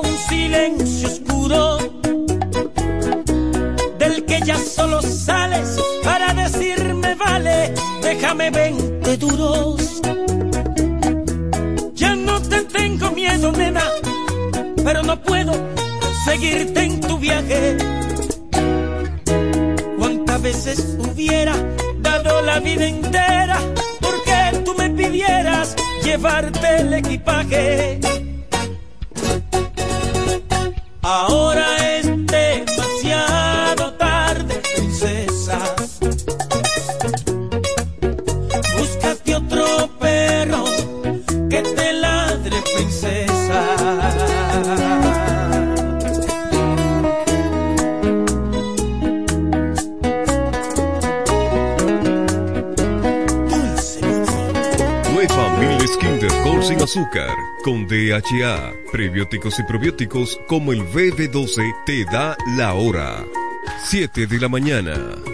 un silencio oscuro del que ya solo sales para decirme vale, déjame 20 duros. Ya no te tengo miedo, nena, pero no puedo seguirte en tu viaje. ¿Cuántas veces hubiera dado la vida entera porque tú me pidieras llevarte el equipaje? Ahora es con DHA, prebióticos y probióticos como el BB12 te da la hora. 7 de la mañana.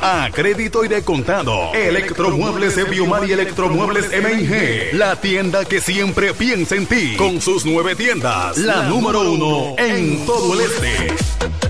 A crédito y de contado. Electromuebles de Biomar y Electromuebles MIG. La tienda que siempre piensa en ti. Con sus nueve tiendas. La número uno en todo el este.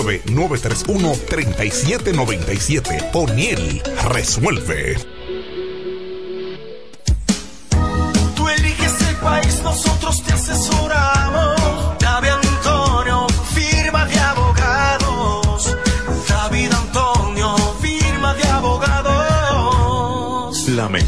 809-931-3797. O'Neill resuelve.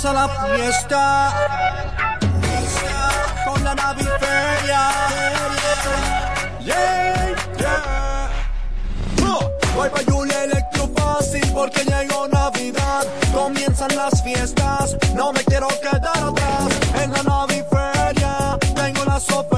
Comienza la fiesta con la naviferia. Yeah, yeah. Oh, voy pa' Julia Electro Fácil porque llegó Navidad. Comienzan las fiestas, no me quiero quedar atrás. En la naviferia tengo las ofertas.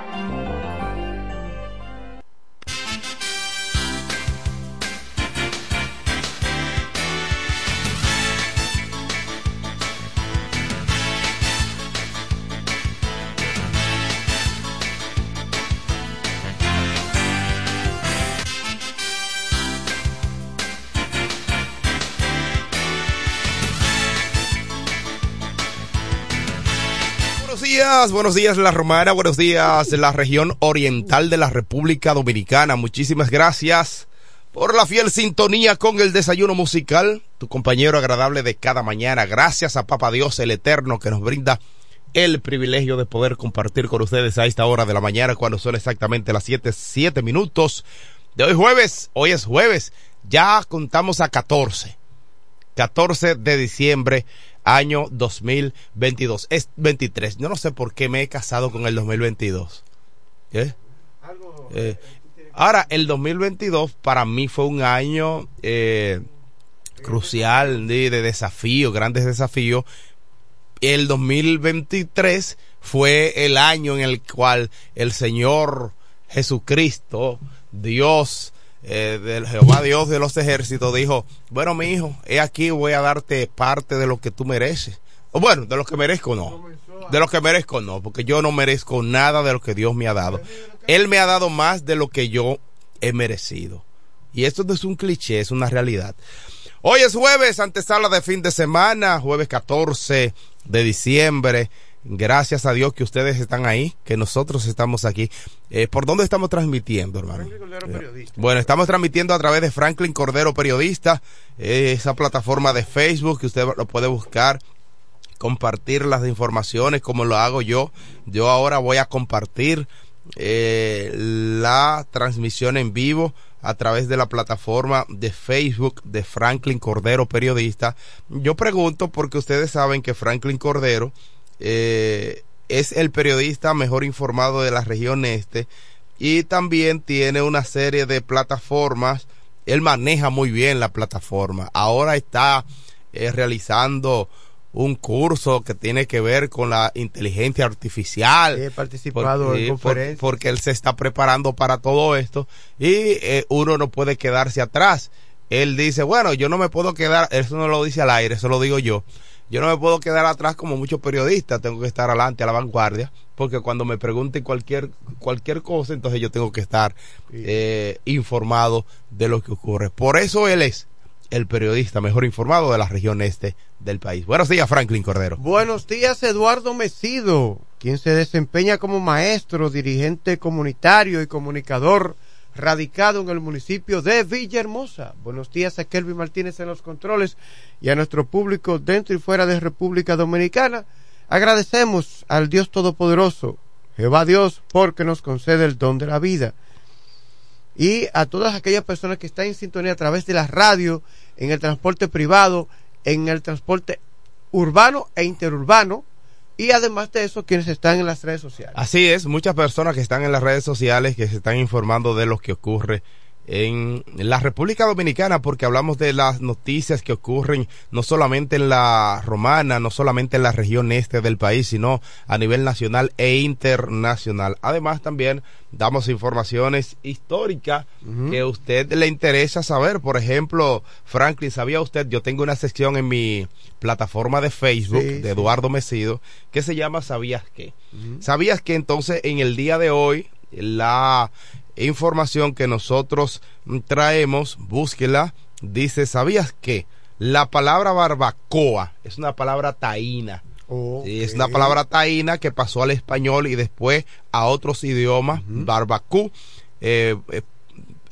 Buenos días la Romana, buenos días la región oriental de la República Dominicana. Muchísimas gracias por la fiel sintonía con el desayuno musical, tu compañero agradable de cada mañana. Gracias a Papa Dios el Eterno que nos brinda el privilegio de poder compartir con ustedes a esta hora de la mañana cuando son exactamente las 7, 7 minutos de hoy jueves. Hoy es jueves, ya contamos a 14. 14 de diciembre año 2022. Es 23. Yo no sé por qué me he casado con el 2022. ¿Eh? Eh, ahora, el 2022 para mí fue un año eh, crucial de, de desafío, grandes desafíos. El 2023 fue el año en el cual el Señor Jesucristo, Dios, eh, del Jehová Dios de los ejércitos dijo, bueno mi hijo, he aquí voy a darte parte de lo que tú mereces. O bueno, de lo que merezco no. De lo que merezco no, porque yo no merezco nada de lo que Dios me ha dado. Él me ha dado más de lo que yo he merecido. Y esto no es un cliché, es una realidad. Hoy es jueves, antesala de fin de semana, jueves 14 de diciembre. Gracias a Dios que ustedes están ahí, que nosotros estamos aquí. Eh, ¿Por dónde estamos transmitiendo, hermano? Eh, bueno, estamos transmitiendo a través de Franklin Cordero Periodista, eh, esa plataforma de Facebook que usted lo puede buscar, compartir las informaciones como lo hago yo. Yo ahora voy a compartir eh, la transmisión en vivo a través de la plataforma de Facebook de Franklin Cordero Periodista. Yo pregunto porque ustedes saben que Franklin Cordero eh, es el periodista mejor informado de la región este y también tiene una serie de plataformas. Él maneja muy bien la plataforma. Ahora está eh, realizando un curso que tiene que ver con la inteligencia artificial. He participado porque, en conferencias. por- porque él se está preparando para todo esto y eh, uno no puede quedarse atrás. Él dice, bueno, yo no me puedo quedar, eso no lo dice al aire, eso lo digo yo. Yo no me puedo quedar atrás como muchos periodistas, tengo que estar adelante a la vanguardia, porque cuando me pregunten cualquier cualquier cosa, entonces yo tengo que estar eh, informado de lo que ocurre. Por eso él es el periodista mejor informado de la región este del país. Buenos días, Franklin Cordero. Buenos días, Eduardo Mesido, quien se desempeña como maestro, dirigente comunitario y comunicador radicado en el municipio de Villahermosa. Buenos días a Kelvin Martínez en los controles y a nuestro público dentro y fuera de República Dominicana. Agradecemos al Dios Todopoderoso, Jehová Dios, porque nos concede el don de la vida. Y a todas aquellas personas que están en sintonía a través de la radio, en el transporte privado, en el transporte urbano e interurbano, y además de eso, quienes están en las redes sociales. Así es, muchas personas que están en las redes sociales que se están informando de lo que ocurre en la República Dominicana porque hablamos de las noticias que ocurren no solamente en la romana, no solamente en la región este del país, sino a nivel nacional e internacional. Además también damos informaciones históricas que a usted le interesa saber. Por ejemplo, Franklin, ¿sabía usted? Yo tengo una sección en mi plataforma de Facebook de Eduardo Mesido que se llama ¿Sabías qué? ¿Sabías que entonces en el día de hoy la información que nosotros traemos, búsquela. Dice, ¿sabías que la palabra barbacoa es una palabra taína? es una palabra taína que pasó al español y después a otros idiomas, barbacú. Eh, eh,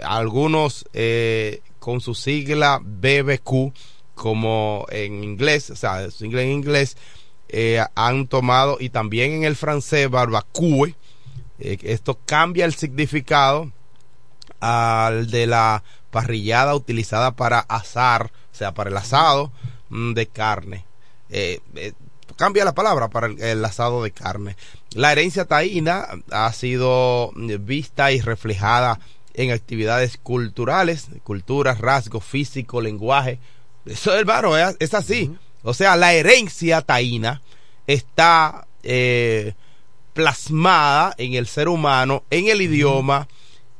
algunos eh, con su sigla BBQ, como en inglés, o sea, su inglés en inglés, han tomado, y también en el francés, barbacue, eh, esto cambia el significado al de la parrillada utilizada para asar, o sea, para el asado mm, de carne. Eh, eh, cambia la palabra para el, asado de carne. La herencia taína ha sido vista y reflejada en actividades culturales, culturas, rasgos físico, lenguaje. Eso, es, es así. O sea, la herencia taína está plasmada en el ser humano, en el idioma,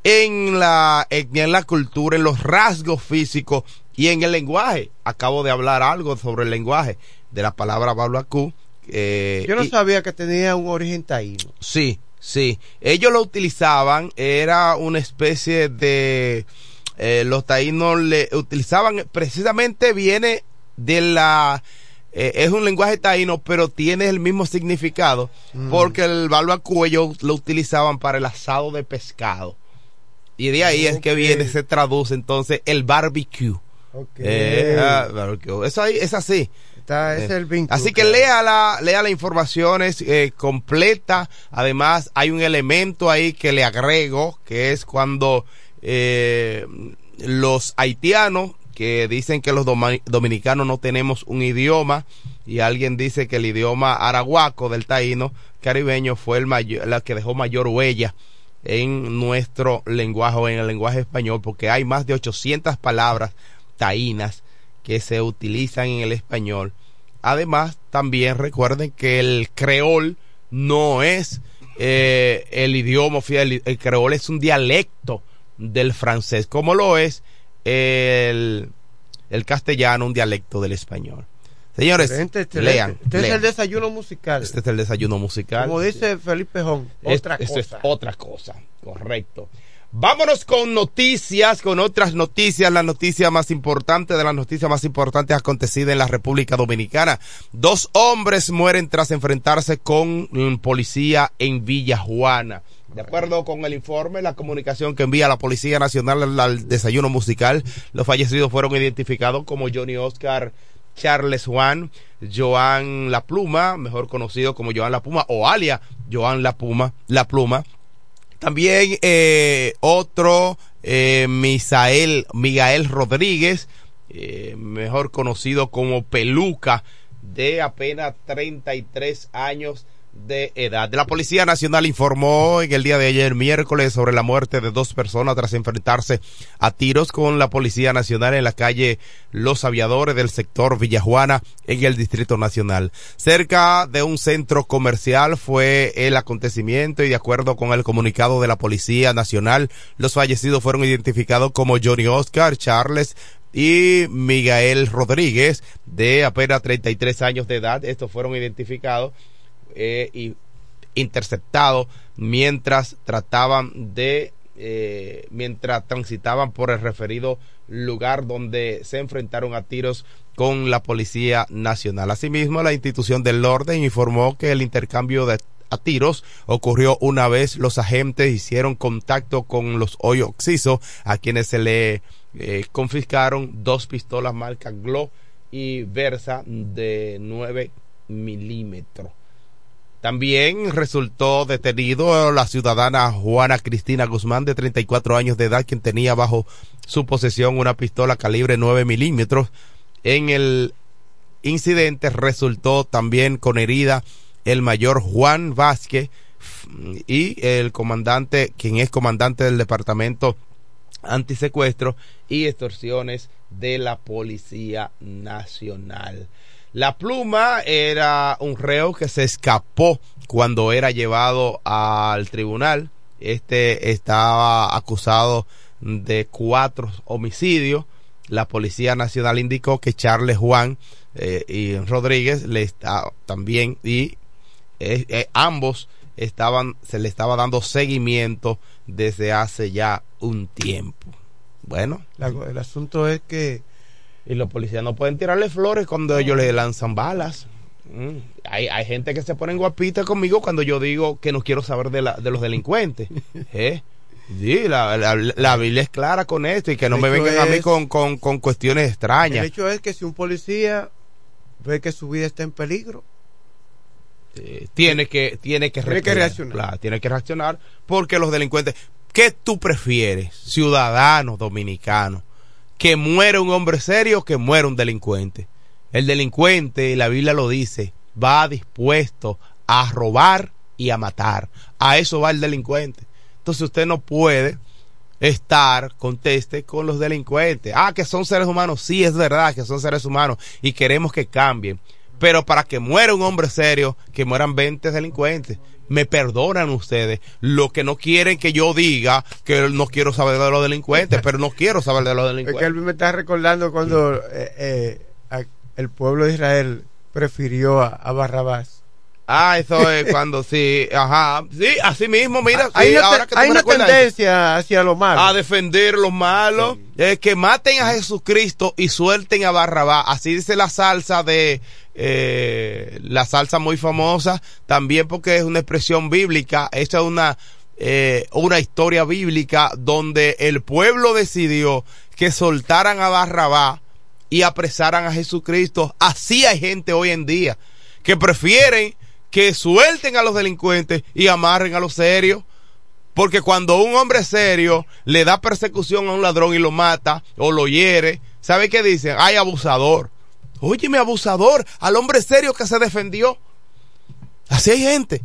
en la, en, la cultura, en los rasgos físicos y en el lenguaje. Acabo de hablar algo sobre el lenguaje de la palabra Bablacú. Eh, Yo no sabía que tenía un origen taíno. Sí, sí. Ellos lo utilizaban, era una especie de... Eh, los taínos le utilizaban, precisamente viene de la eh, es un lenguaje taíno, pero tiene el mismo significado, mm. porque el barbacoa ellos lo utilizaban para el asado de pescado. Y de ahí es que viene, se traduce entonces el barbecue. Eh, ah, Eso ahí, es así. es el eh, así que lea la, lea la información, es completa. Además, hay un elemento ahí que le agrego, que es cuando los haitianos que dicen que los dominicanos no tenemos un idioma y alguien dice que el idioma arahuaco del taíno caribeño fue el mayor, la que dejó mayor huella en nuestro lenguaje en el lenguaje español porque hay más de 800 palabras taínas que se utilizan en el español. Además, también recuerden que el creol no es eh, el idioma oficial, el creol es un dialecto del francés, como lo es el, castellano, un dialecto del español. Señores, lean. Este es el desayuno musical. Este es el desayuno musical. Como dice Felipe Jón, otra cosa. es otra cosa, correcto. Vámonos con noticias, con otras noticias, la noticia más importante de las noticias más importantes acontecidas en la República Dominicana. Dos hombres mueren tras enfrentarse con policía en Villa Juana. De acuerdo con el informe, la comunicación que envía la Policía Nacional al, desayuno musical, los fallecidos fueron identificados como Johnny Oscar Charles Juan, Joan La Pluma, mejor conocido como Joan La Pluma, o alia Joan La Pluma, La Pluma. También eh, otro, eh, Misael, Miguel Rodríguez, eh, mejor conocido como Peluca, de apenas 33 años de edad. La Policía Nacional informó en el día de ayer, miércoles, sobre la muerte de dos personas tras enfrentarse a tiros con la Policía Nacional en la calle Los Aviadores del sector Villajuana en el Distrito Nacional. Cerca de un centro comercial fue el acontecimiento y de acuerdo con el comunicado de la Policía Nacional, los fallecidos fueron identificados como Johnny Oscar Charles y Miguel Rodríguez, de apenas 33 años de edad. Estos fueron identificados eh, y interceptado mientras trataban de eh, mientras transitaban por el referido lugar donde se enfrentaron a tiros con la Policía Nacional. Asimismo, la institución del orden informó que el intercambio de a tiros ocurrió una vez los agentes hicieron contacto con los hoy oxiso a quienes se le eh, confiscaron dos pistolas marca Glock y Versa de 9 milímetros. También resultó detenido la ciudadana Juana Cristina Guzmán, de 34 años de edad, quien tenía bajo su posesión una pistola calibre 9 milímetros. En el incidente resultó también con herida el mayor Juan Vázquez y el comandante, quien es comandante del departamento antisecuestro y extorsiones de la Policía Nacional. La pluma era un reo que se escapó cuando era llevado al tribunal. Este estaba acusado de cuatro homicidios. La Policía Nacional indicó que Charles Juan eh, y Rodríguez le está también y eh, eh, ambos estaban se le estaba dando seguimiento desde hace ya un tiempo. Bueno, el asunto es que y los policías no pueden tirarle flores cuando ellos le lanzan balas. Mm. Hay, hay gente que se ponen guapita conmigo cuando yo digo que no quiero saber de, la, de los delincuentes. ¿Eh? Sí, la, la, Biblia es clara con esto y que no me vengan a mí con, con, con, cuestiones extrañas. El hecho es que si un policía ve que su vida está en peligro, tiene que tiene que, tiene que reaccionar. tiene que reaccionar porque los delincuentes, ¿qué tú prefieres, ciudadano dominicano? Que muere un hombre serio que muere un delincuente. El delincuente, la Biblia lo dice, va dispuesto a robar y a matar. A eso va el delincuente. Entonces usted no puede estar, conteste, con los delincuentes. Ah, que son seres humanos. Sí, es verdad que son seres humanos y queremos que cambien. Pero para que muera un hombre serio, que mueran 20 delincuentes me perdonan ustedes. Lo que no quieren que yo diga que no quiero saber de los delincuentes, pero no quiero saber de los delincuentes. Es que él me está recordando cuando eh, eh, el pueblo de Israel prefirió a, Barrabás. Ah, eso es cuando sí, ajá, sí, así mismo, mira, hay una, ahora que hay una tendencia hacia lo malo. A defender los malos, que maten a Jesucristo y suelten a Barrabás. Así dice la salsa de, eh, la salsa muy famosa, también porque es una expresión bíblica, esta es una, eh, una historia bíblica donde el pueblo decidió que soltaran a Barrabá y apresaran a Jesucristo. Así hay gente hoy en día que prefieren que suelten a los delincuentes y amarren a los serios. Porque cuando un hombre serio le da persecución a un ladrón y lo mata o lo hiere, ¿sabe qué dicen? Hay abusador. Óyeme, abusador, al hombre serio que se defendió. Así hay gente,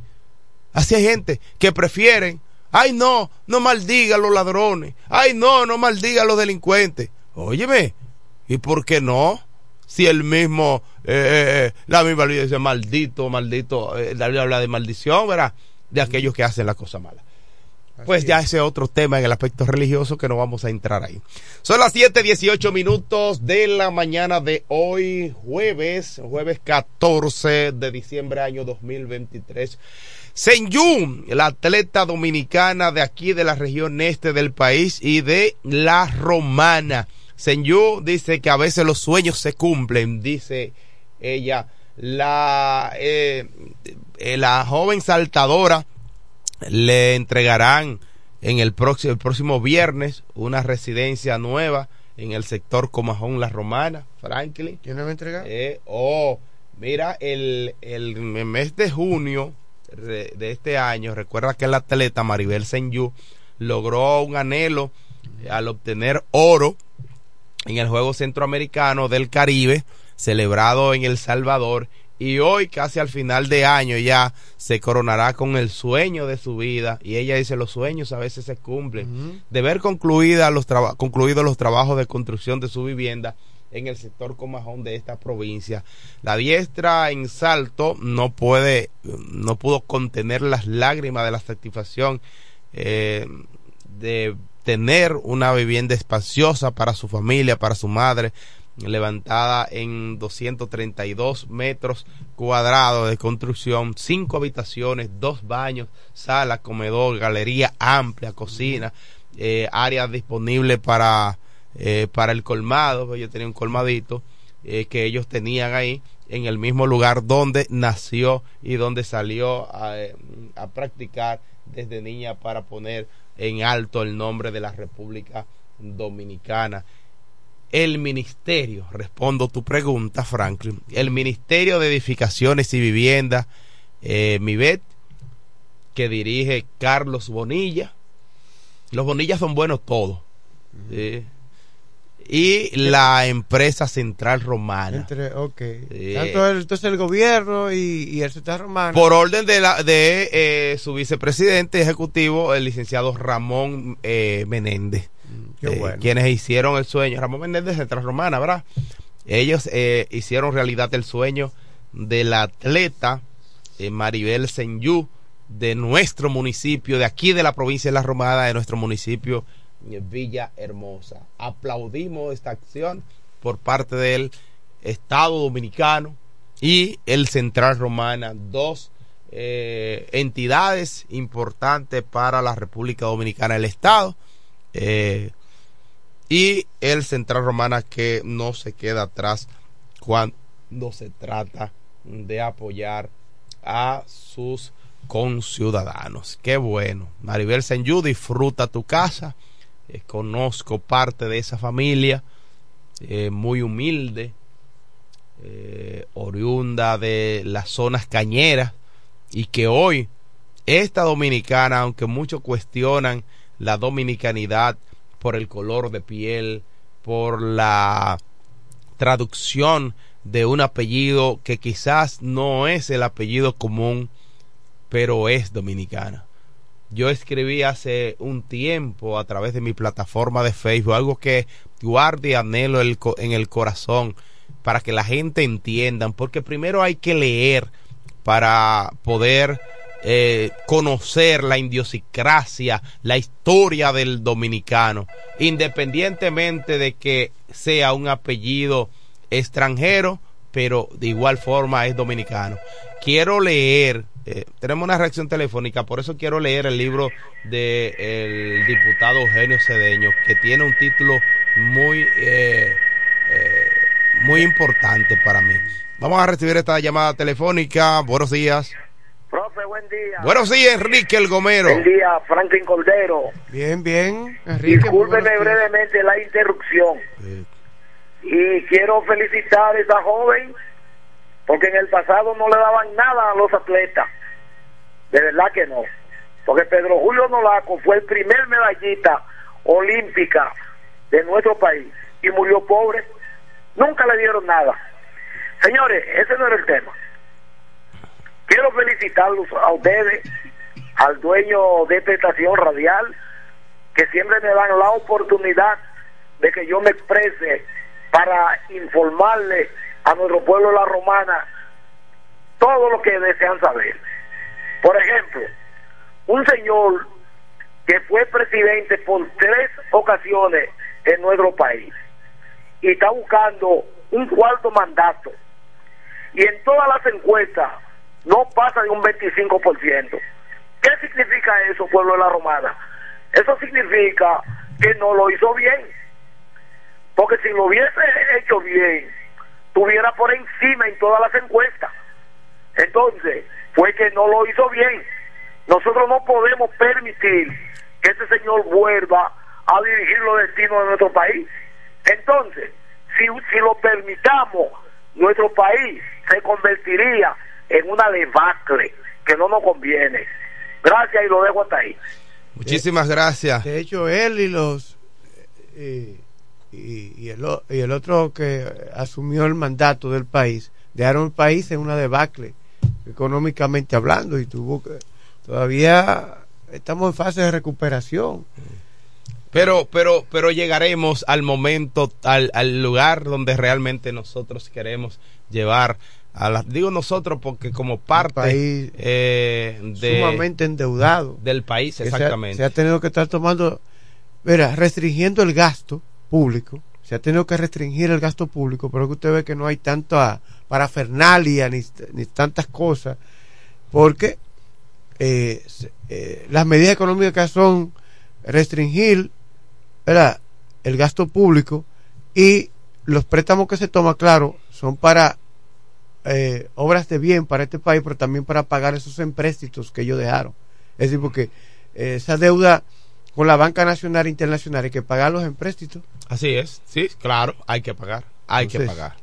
así hay gente que prefieren, ay no, no maldiga a los ladrones, ay no, no maldiga a los delincuentes. Óyeme, ¿y por qué no? Si el mismo, eh, eh, eh la misma ley dice maldito, maldito, eh, la habla de maldición, ¿verdad? De aquellos que hacen la cosa mala pues ya ese otro tema en el aspecto religioso que no vamos a entrar ahí. Son las 7:18 minutos de la mañana de hoy, jueves, jueves 14 de diciembre año 2023. Senyun, la atleta dominicana de aquí de la región este del país y de la romana. Senyu dice que a veces los sueños se cumplen, dice ella. La, eh, eh la joven saltadora le entregarán en el próximo, el próximo viernes una residencia nueva en el sector Comajón La Romana, Franklin. ¿Quién le va a entregar? Eh, oh, mira, el, el mes de junio de, este año, recuerda que el atleta Maribel Senyu logró un anhelo al obtener oro en el Juego Centroamericano del Caribe, celebrado en El Salvador, y hoy casi al final de año ya se coronará con el sueño de su vida. Y ella dice los sueños a veces se cumplen. De ver concluida los concluidos los trabajos de construcción de su vivienda en el sector Comajón de esta provincia. La diestra en salto no puede, no pudo contener las lágrimas de la satisfacción eh, de tener una vivienda espaciosa para su familia, para su madre, levantada en 232 metros cuadrados de construcción, cinco habitaciones, dos baños, sala, comedor, galería amplia, cocina, eh, áreas disponibles para, eh, para el colmado, yo tenía un colmadito eh, que ellos tenían ahí en el mismo lugar donde nació y donde salió a, eh, a practicar desde niña para poner en alto el nombre de la República Dominicana. El ministerio, respondo tu pregunta, Franklin, el Ministerio de Edificaciones y Vivienda, eh, MIBET, que dirige Carlos Bonilla. Los Bonillas son buenos todos. ¿sí? Y la empresa central romana. Entre. Tanto el- entonces el gobierno y, y el Central Romano. Por orden de, la, de eh, su vicepresidente ejecutivo, el licenciado Ramón eh, Menéndez. Eh, bueno. Quienes hicieron el sueño. Ramón Menéndez, Central Romana, ¿verdad? Ellos eh, hicieron realidad el sueño del atleta eh, Maribel Senyú de nuestro municipio, de aquí de la provincia de La Romana, de nuestro municipio Villa Hermosa. Aplaudimos esta acción por parte del Estado Dominicano y el Central Romana, dos eh, entidades importantes para la República Dominicana, el Estado eh, y el Central Romana que no se queda atrás cuando se trata de apoyar a sus conciudadanos. Qué bueno. Maribel Senyú, disfruta tu casa. Eh, conozco parte de esa familia, eh, muy humilde, oriunda de las zonas cañeras, y que hoy esta dominicana, aunque muchos cuestionan la dominicanidad por el color de piel, por la traducción de un apellido que quizás no es el apellido común, pero es dominicana. Yo escribí hace un tiempo a través de mi plataforma de Facebook algo que guarde anhelo en el corazón para que la gente entienda, porque primero hay que leer para poder eh, conocer la idiosincrasia, la historia del dominicano, independientemente de que sea un apellido extranjero, pero de igual forma es dominicano. Quiero leer, eh, tenemos una reacción telefónica, por eso quiero leer el libro del diputado Eugenio Cedeño, que tiene un título muy, eh, muy importante para mí. Vamos a recibir esta llamada telefónica. Buenos días. Profe, buen día. Buenos días, Enrique el Gomero. Buen día, Franklin Cordero. Bien, bien. Enrique, Discúlpeme brevemente la interrupción. Y quiero felicitar a esa joven porque en el pasado no le daban nada a los atletas. De verdad que no. Porque Pedro Julio Nolaco fue el primer medallista olímpica de nuestro país y murió pobre. Nunca le dieron nada. Señores, ese no era el tema. Quiero felicitarlos a ustedes, al dueño de esta estación radial, que siempre me dan la oportunidad de que yo me exprese para informarle a nuestro pueblo la romana todo lo que desean saber. Por ejemplo, un señor que fue presidente por tres ocasiones en nuestro país y está buscando un cuarto mandato y en todas las encuestas no pasa de un 25%. ¿Qué significa eso, pueblo de la Romana? Eso significa que no lo hizo bien. Porque si lo hubiese hecho bien, tuviera por encima en todas las encuestas. Entonces, fue que no lo hizo bien. Nosotros no podemos permitir que ese señor vuelva a dirigir los destinos de nuestro país. Entonces, si, si lo permitamos, nuestro país se convertiría en una debacle que no nos conviene. Gracias y lo dejo hasta ahí. Muchísimas gracias. De hecho, él y los eh, y, y el, o- y el otro que asumió el mandato del país dejaron el país en una debacle económicamente hablando y tuvo que todavía estamos en fase de recuperación. Pero, pero, pero llegaremos al momento, al, al lugar donde realmente nosotros queremos llevar a las, digo nosotros porque como parte país eh, de, sumamente endeudado del país, que se ha- exactamente. Se ha, tenido que estar tomando, mira, restringiendo el gasto público. Se ha tenido que restringir el gasto público, pero que usted ve que no hay tanta parafernalia ni, ni tantas cosas, porque eh, eh, las medidas económicas son restringir ¿verdad? el gasto público y los préstamos que se toman, claro, son para eh, obras de bien para este país, pero también para pagar esos empréstitos que ellos dejaron. Es decir, porque eh, esa deuda con la banca nacional e internacional hay que pagar los empréstitos. Así es, sí, claro, hay que pagar, hay que pagar.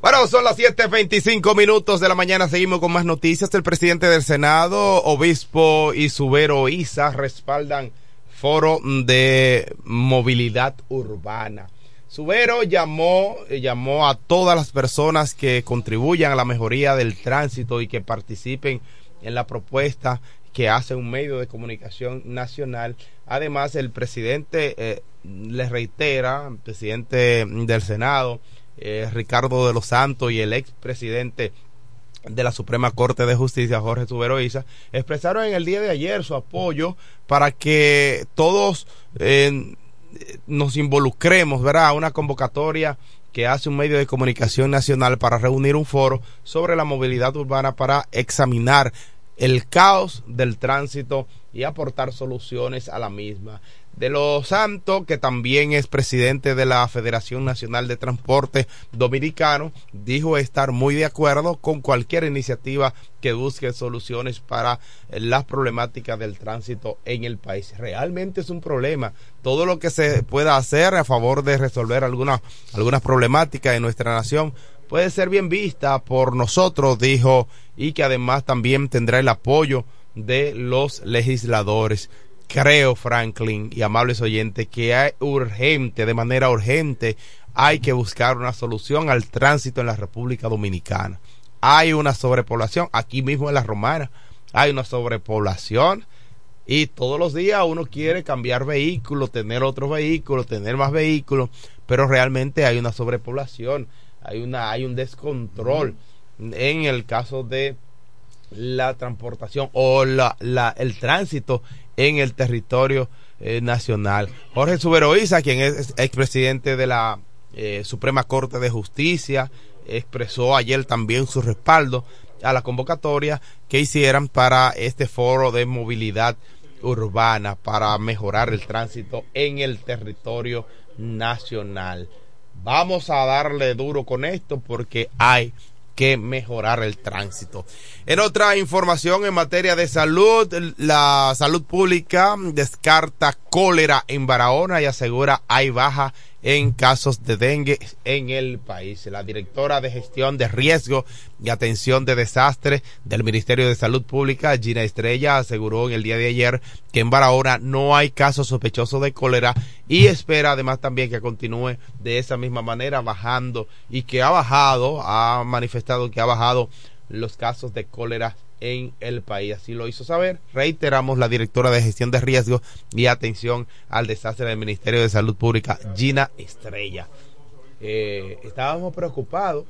Bueno, son las 7.25 minutos de la mañana. Seguimos con más noticias. El presidente del Senado, obispo y subero Isa respaldan foro de movilidad urbana. Subero llamó, llamó a todas las personas que contribuyan a la mejoría del tránsito y que participen en la propuesta que hace un medio de comunicación nacional. Además, el presidente eh, le reitera, el presidente del Senado, eh, Ricardo de los Santos y el expresidente de la Suprema Corte de Justicia, Jorge Suberoiza, expresaron en el día de ayer su apoyo para que todos eh, nos involucremos, ¿verdad? Una convocatoria que hace un medio de comunicación nacional para reunir un foro sobre la movilidad urbana para examinar el caos del tránsito y aportar soluciones a la misma de los Santos, que también es presidente de la Federación Nacional de Transporte Dominicano, dijo estar muy de acuerdo con cualquier iniciativa que busque soluciones para las problemáticas del tránsito en el país. Realmente es un problema. Todo lo que se pueda hacer a favor de resolver algunas algunas problemáticas en nuestra nación puede ser bien vista por nosotros, dijo, y que además también tendrá el apoyo de los legisladores creo, Franklin y amables oyentes, que hay urgente, de manera urgente, hay que buscar una solución al tránsito en la República Dominicana. Hay una sobrepoblación, aquí mismo en la Romana, hay una sobrepoblación y todos los días uno quiere cambiar vehículos, tener otros vehículos, tener más vehículos, pero realmente hay una sobrepoblación, hay una hay un descontrol en el caso de la transportación o la, el tránsito en el territorio eh, nacional. Jorge Suberoiza, quien es expresidente de la eh, Suprema Corte de Justicia, expresó ayer también su respaldo a la convocatoria que hicieran para este foro de movilidad urbana para mejorar el tránsito en el territorio nacional. Vamos a darle duro con esto porque hay que mejorar el tránsito. En otra información en materia de salud, la salud pública descarta cólera en Barahona y asegura hay baja en casos de dengue en el país. La directora de gestión de riesgo y atención de desastre del Ministerio de Salud Pública, Gina Estrella, aseguró en el día de ayer que en Barahona no hay casos sospechosos de cólera y espera además también que continúe de esa misma manera bajando y que ha bajado, ha manifestado que ha bajado los casos de cólera en el país. Así lo hizo saber. Reiteramos la directora de gestión de riesgos y atención al desastre del Ministerio de Salud Pública, Gina Estrella. Eh, estábamos preocupados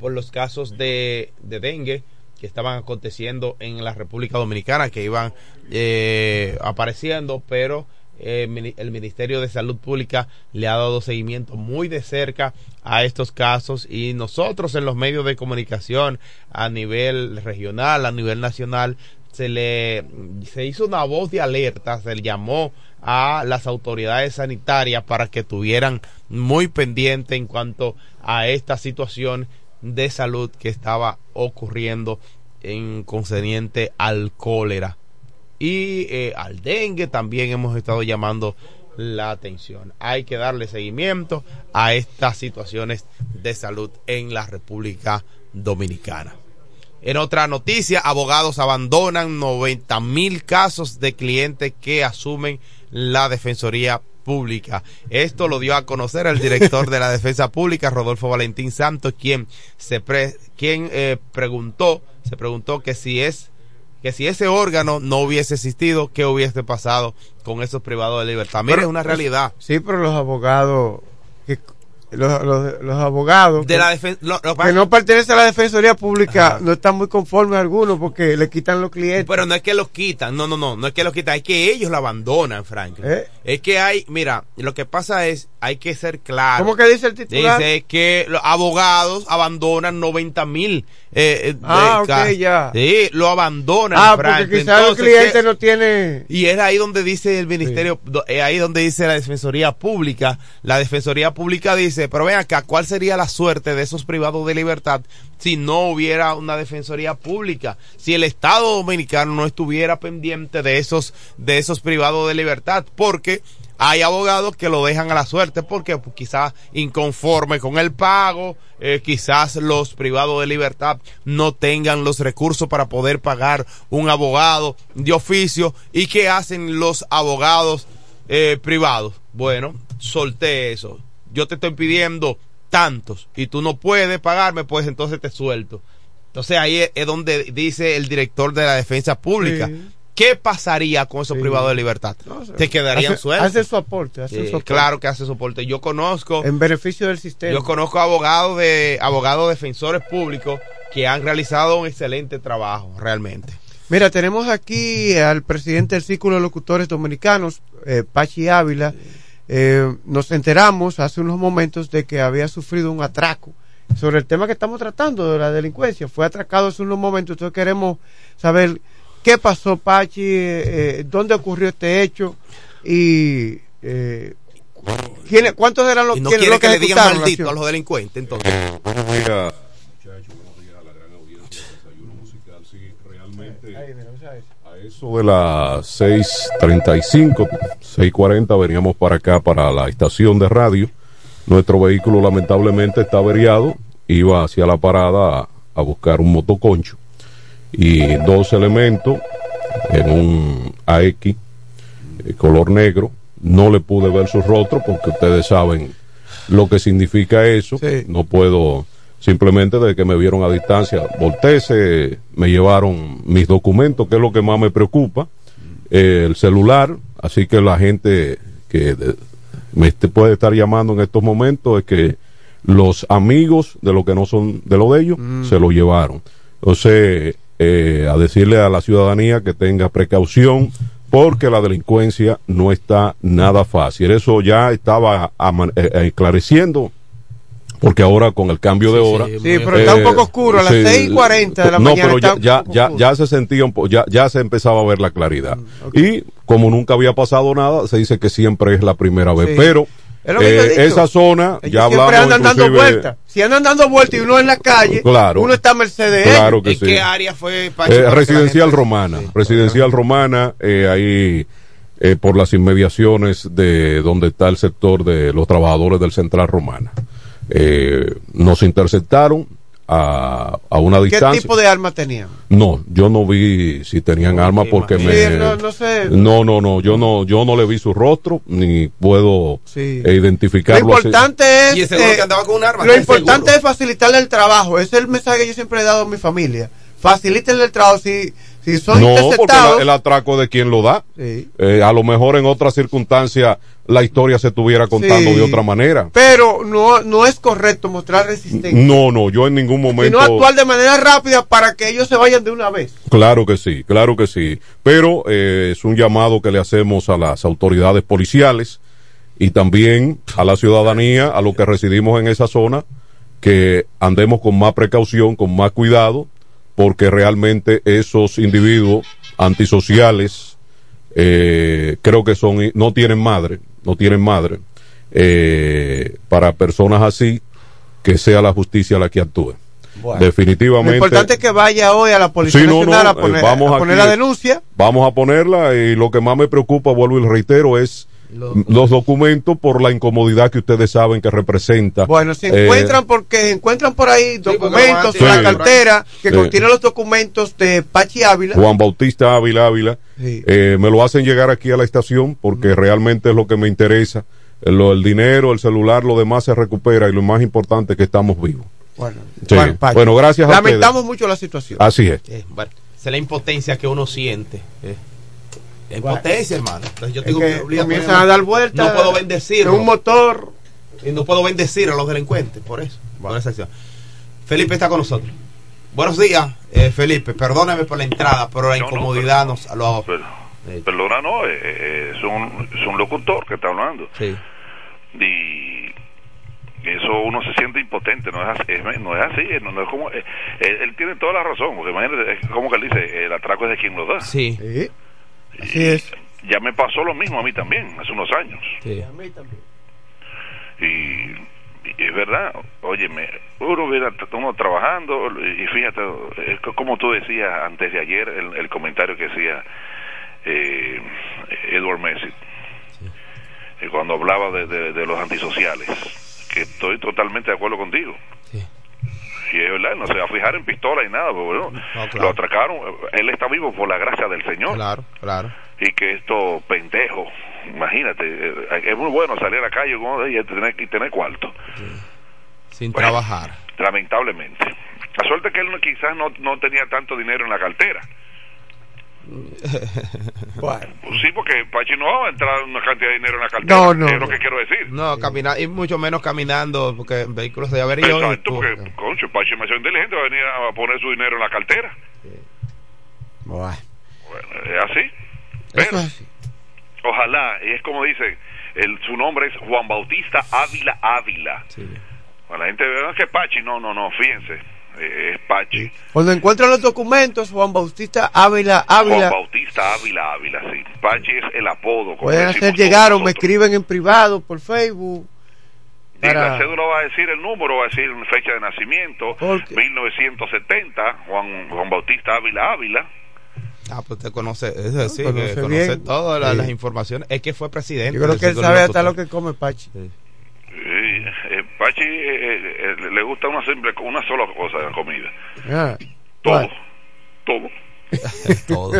por los casos de, dengue que estaban aconteciendo en la República Dominicana, que iban eh, apareciendo, pero eh, el Ministerio de Salud Pública le ha dado seguimiento muy de cerca a estos casos y nosotros en los medios de comunicación a nivel regional, a nivel nacional, se le se hizo una voz de alerta, se le llamó a las autoridades sanitarias para que tuvieran muy pendiente en cuanto a esta situación de salud que estaba ocurriendo en concerniente al cólera y eh, al dengue también hemos estado llamando la atención. Hay que darle seguimiento a estas situaciones de salud en la República Dominicana. En otra noticia, abogados abandonan 90 mil casos de clientes que asumen la Defensoría Pública. Esto lo dio a conocer el director de la Defensa Pública, Rodolfo Valentín Santos, quien se quien eh, preguntó, se preguntó que si es que si ese órgano no hubiese existido, ¿qué hubiese pasado con esos privados de libertad? Mire, es una realidad. Sí, pero los abogados que los, los, los abogados De que, defen- lo- lo- que no pertenecen a la Defensoría Pública no están muy conformes algunos porque le quitan los clientes. Pero no es que los quitan, no, no, no, no es que los quitan, es que ellos lo abandonan, Franklin. ¿Eh? Es que hay, mira, lo que pasa es, hay que ser claro. ¿Cómo que dice el titular? Dice que los abogados abandonan 90 mil. Eh, eh, Ah, ok, ya. Sí, lo abandonan. ah, porque Franklin. quizás el Entonces, cliente ¿qué? no tiene... Y es ahí donde dice el ministerio, do- es ahí donde dice la Defensoría Pública. La Defensoría Pública dice, pero ven acá, ¿cuál sería la suerte de esos privados de libertad si no hubiera una Defensoría Pública? Si el Estado Dominicano no estuviera pendiente de esos, de esos privados de libertad, porque hay abogados que lo dejan a la suerte porque pues, quizás inconforme con el pago, eh, quizás los privados de libertad no tengan los recursos para poder pagar un abogado de oficio y qué hacen los abogados eh, privados. Bueno, solté eso. Yo te estoy pidiendo tantos y tú no puedes pagarme, pues entonces te suelto. Entonces ahí es, es donde dice el director de la defensa pública. Sí. ¿Qué pasaría con esos Sí. privados de libertad? Te quedarían sueltos. hace su aporte, hace Sí, su aporte. claro que hace soporte. Yo conozco, En beneficio del sistema. yo conozco abogados de abogados defensores públicos que han realizado un excelente trabajo, realmente. Mira, tenemos aquí al presidente del Círculo de Locutores Dominicanos, eh, Pachi Ávila. Eh, nos enteramos hace unos momentos de que había sufrido un atraco sobre el tema que estamos tratando de la delincuencia. Fue atracado hace unos momentos, entonces queremos saber qué pasó, Pachi, eh, eh, dónde ocurrió este hecho y eh, ¿quiénes- cuántos eran los, Y no quiere los que le digan maldito a los delincuentes, entonces. Buenos días, muchachos, buenos días a la gran audiencia de Desayuno Musical. Sí, realmente a eso de las 6.35, 6.40 veníamos para acá, para la estación de radio. Nuestro vehículo lamentablemente está averiado, iba hacia la parada a, a buscar un motoconcho y dos elementos en un AX eh, color negro. No le pude ver su rostro porque ustedes saben lo que significa eso. No puedo, simplemente de que me vieron a distancia, volteé, se- me llevaron mis documentos, que es lo que más me preocupa, eh, el celular, así que la gente que de- me este- puede estar llamando en estos momentos es que los amigos de lo que no son de lo de ellos se lo llevaron. Entonces, eh, a decirle a la ciudadanía que tenga precaución porque la delincuencia no está nada fácil. Eso ya estaba eh, eh, esclareciendo porque ahora con el cambio de hora Sí, pero está un poco oscuro, a las 6:40 de la no, mañana pero está ya, ya, ya, se sentía un po- ya, ya se empezaba a ver la claridad Mm, y como nunca había pasado nada se dice que siempre es la primera vez Sí. pero Es eh, esa zona Ellos ya siempre hablamos andan dando vueltas. Si andan dando vueltas y uno en la calle, Claro. uno está a merced de Claro que ¿En sí. qué área fue Eh, residencial romana, residencial romana, eh, ahí eh, por las inmediaciones de donde está el sector de los trabajadores del Central Romana. Eh, nos interceptaron a, a una ¿Qué distancia. tipo de arma tenían? No, yo no vi si tenían armas porque Sí, me no- no sé. no, no, no, yo no yo no le vi su rostro ni puedo Sí. Lo identificarlo así. importante es. Eh, que andaba con un arma, Lo importante seguro. es facilitarle el trabajo. Ese es el mensaje que yo siempre he dado a mi familia. Facilítenle el trabajo. Si, si son No, porque la- el atraco de quien lo da. Sí. Eh, a lo mejor en otras circunstancias la historia se estuviera contando Sí. de otra manera. Pero no, no es correcto mostrar resistencia. No, no, yo en ningún momento. Sino actuar de manera rápida para que ellos se vayan de una vez. Claro que sí, claro que sí. Pero eh, es un llamado que le hacemos a las autoridades policiales y también a la ciudadanía, a los que residimos en esa zona, que andemos con más precaución, con más cuidado, porque realmente esos individuos antisociales eh, creo que son no tienen madre, no tienen madre. Eh, para personas así, que sea la justicia la que actúe. Bueno. Definitivamente. Lo importante es que vaya hoy a la Policía Sí, no, Nacional no, a poner, eh, vamos a poner aquí. la denuncia. Vamos a ponerla y lo que más me preocupa, vuelvo y reitero, es los, documentos por la incomodidad que ustedes saben que representa. Bueno, se Eh, encuentran porque se encuentran por ahí documentos, Sí. una cartera que Sí. contiene los documentos de Pachi Ávila. Juan Bautista Ávila Ávila, Sí. eh, me lo hacen llegar aquí a la estación porque realmente es lo que me interesa. Eh, Lo, el dinero, el celular, lo demás se recupera y lo más importante es que estamos vivos. Bueno, Sí. bueno. Bueno, gracias a Lamentamos mucho la situación. Así es. Eh, bueno, es la impotencia que uno siente. Eh. La Bueno. impotencia, hermano. Entonces yo Es tengo que que comienzan a dar vueltas No puedo bendecir. en un motor. Y no puedo bendecir a los delincuentes por eso, por esa acción. Felipe está con nosotros. Buenos días, eh, Felipe. Perdóname por la entrada, pero la incomodidad nos lo Perdona, no, eh, eh, es, un, es un locutor que está hablando. Sí. Y eso uno se siente impotente, no es así, es- no es, así no, no es como, eh, él, él tiene toda la razón, porque imagínate, es como que él dice, el atraco es de quien lo da. Sí. Así es. Ya me pasó lo mismo a mí también, hace unos años. Sí. A mí también. Y, y es verdad, óyeme, uno viene uno trabajando y fíjate, como tú decías antes de ayer, el, el comentario que decía eh, Edward Messi, eh, cuando hablaba de, de- de los antisociales, que estoy totalmente de acuerdo contigo. Y es verdad, no se va a fijar en pistola y nada, pero bueno, No, claro. lo atracaron, él está vivo por la gracia del Señor Claro, claro. y que esto pendejo imagínate eh, es muy bueno salir a la calle con- y tener, y tener cuarto Sin Bueno. trabajar. lamentablemente la suerte que él no- quizás no, no tenía tanto dinero en la cartera Bueno. Pues sí porque Pachi no va a entrar una cantidad de dinero en la cartera No, no, es lo que quiero decir No, caminar, y mucho menos caminando, porque en vehículos de avería. exacto porque concho Pachi me inteligente va a venir a poner su dinero en la cartera Bueno. bueno es así es así. ojalá y es como dicen el, su nombre es Juan Bautista Ávila Ávila Bueno, la gente ve "Ah, que Pachi no no no fíjense eh, es Pachi Cuando encuentran los documentos, Juan Bautista Ávila Ávila, Juan Bautista Ávila Ávila, sí. Pachi es el apodo. como pueden hacer llegar o me escriben en privado por Facebook. Y la Para... cédula va a decir el número, va a decir fecha de nacimiento, 1970, Juan, Juan Bautista Ávila Ávila. Ah, pues te conoce, es decir, conoce todas las, Sí. las informaciones. Es que fue presidente. Yo creo que él sabe hasta lo que come Pachi. Eh, Pachi eh, eh, le gusta una simple, una sola cosa de la comida. Ah. Todo. Todo. Todo.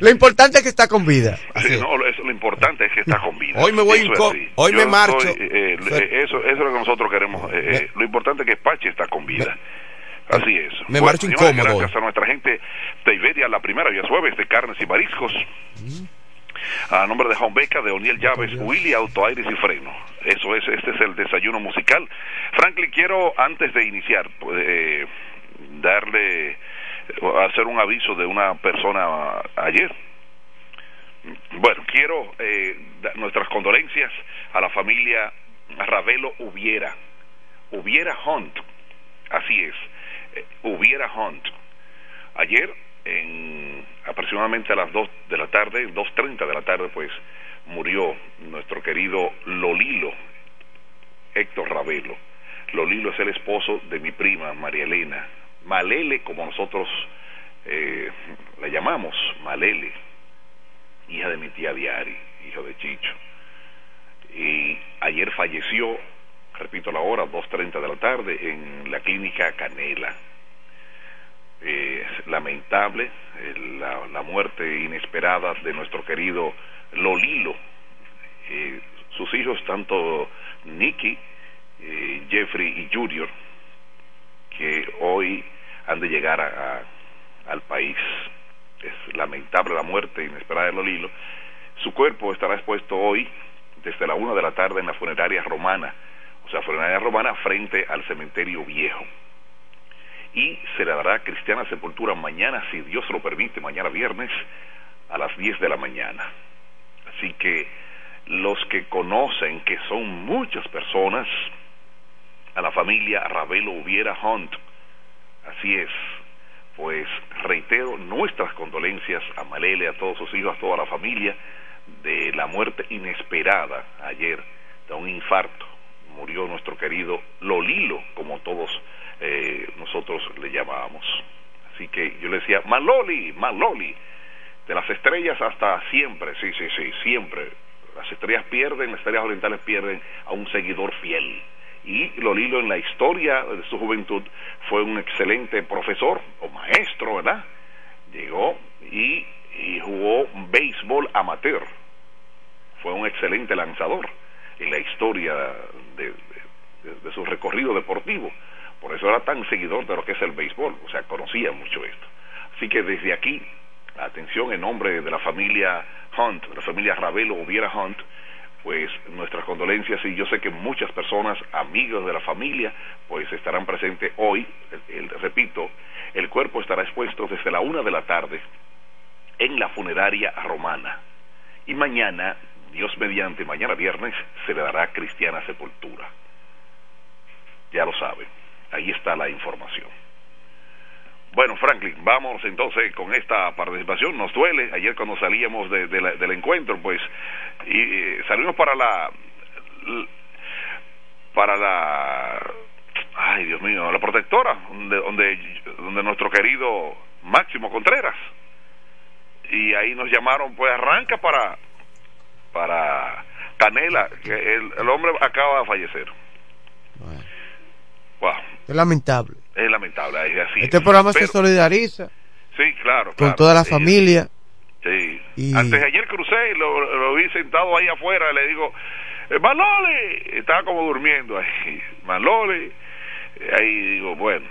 Lo importante es que está con vida. Sí, no, eso, lo importante es que está con vida. Hoy me voy Eso hoy Yo me marcho. soy, eh, eh, eso, eso es lo que nosotros queremos. eh, eh, lo importante es que Pachi está con vida. Así es. Me Bueno, marcho incómodo Gracias a nuestra gente de Iberia, la primera vía suaves de carnes y mariscos. A nombre de Juan Beca, de Oniel Llaves, Willy Auto Aires y Freno. Eso es, este es el desayuno musical. Franklin, quiero antes de iniciar pues, eh, darle, hacer un aviso de una persona ayer. Bueno, quiero eh, dar nuestras condolencias a la familia Ravelo Hubiera. Hubiera Hunt, así es, eh, Hubiera Hunt. Ayer, en aproximadamente a las 2 de la tarde, 2.30 de la tarde, pues murió nuestro querido Lolilo, Héctor Ravelo. Lolilo es el esposo de mi prima María Elena, Malele como nosotros eh, la llamamos, Malele, hija de mi tía Diari, hijo de Chicho. Y ayer falleció, repito la hora, 2.30 de la tarde, en la clínica Canela. Eh, lamentable la, muerte inesperada de nuestro querido Lolilo. Eh, sus hijos, tanto Nicky, eh, Jeffrey y Junior, que hoy han de llegar al país. Es lamentable la muerte inesperada de Lolilo. Su cuerpo estará expuesto hoy desde la una de la tarde en la funeraria romana, o sea, funeraria romana frente al cementerio viejo. Y se le dará cristiana sepultura mañana, si Dios lo permite, mañana viernes a las 10 de la mañana. Así que los que conocen, que son muchas personas, a la familia Ravelo Hubiera Hunt, así es, pues reitero nuestras condolencias a Malele, a todos sus hijos, a toda la familia, de la muerte inesperada ayer de un infarto. Murió nuestro querido Lolilo, como todos eh, nosotros le llamábamos. Así que yo le decía, Maloli, Maloli, de las estrellas hasta siempre, sí, sí, sí, siempre. Las estrellas pierden, las estrellas orientales pierden a un seguidor fiel. Y Lolilo en la historia de su juventud fue un excelente profesor o maestro, ¿verdad? Llegó y, y jugó béisbol amateur. Fue un excelente lanzador en la historia de, su recorrido deportivo. Por eso era tan seguidor de lo que es el béisbol, o sea, conocía mucho esto. Así que desde aquí, atención en nombre de la familia Hunt, de la familia Ravelo Hubiera Hunt, pues nuestras condolencias y yo sé que muchas personas, amigos de la familia, pues estarán presentes hoy. El, repito, el cuerpo estará expuesto desde la una de la tarde en la funeraria romana. Y mañana, Dios mediante, mañana viernes, se le dará cristiana sepultura. Ya lo saben, ahí está la información. Bueno, Franklin, vamos entonces con esta participación. Nos duele. Ayer cuando salíamos del encuentro, pues, y, salimos para la, para la, ay Dios mío, la protectora, donde, donde, donde nuestro querido Máximo Contreras. Y ahí nos llamaron, pues arranca para, para Canela, que el, el hombre acaba de fallecer. Wow. Es lamentable es lamentable. Es así. Este programa se solidariza. Sí, claro. Con toda la familia. Sí. Antes de ayer crucé y lo, lo, vi sentado ahí afuera. Le digo, eh, Manole. Estaba como durmiendo ahí. Manole. Ahí digo, bueno.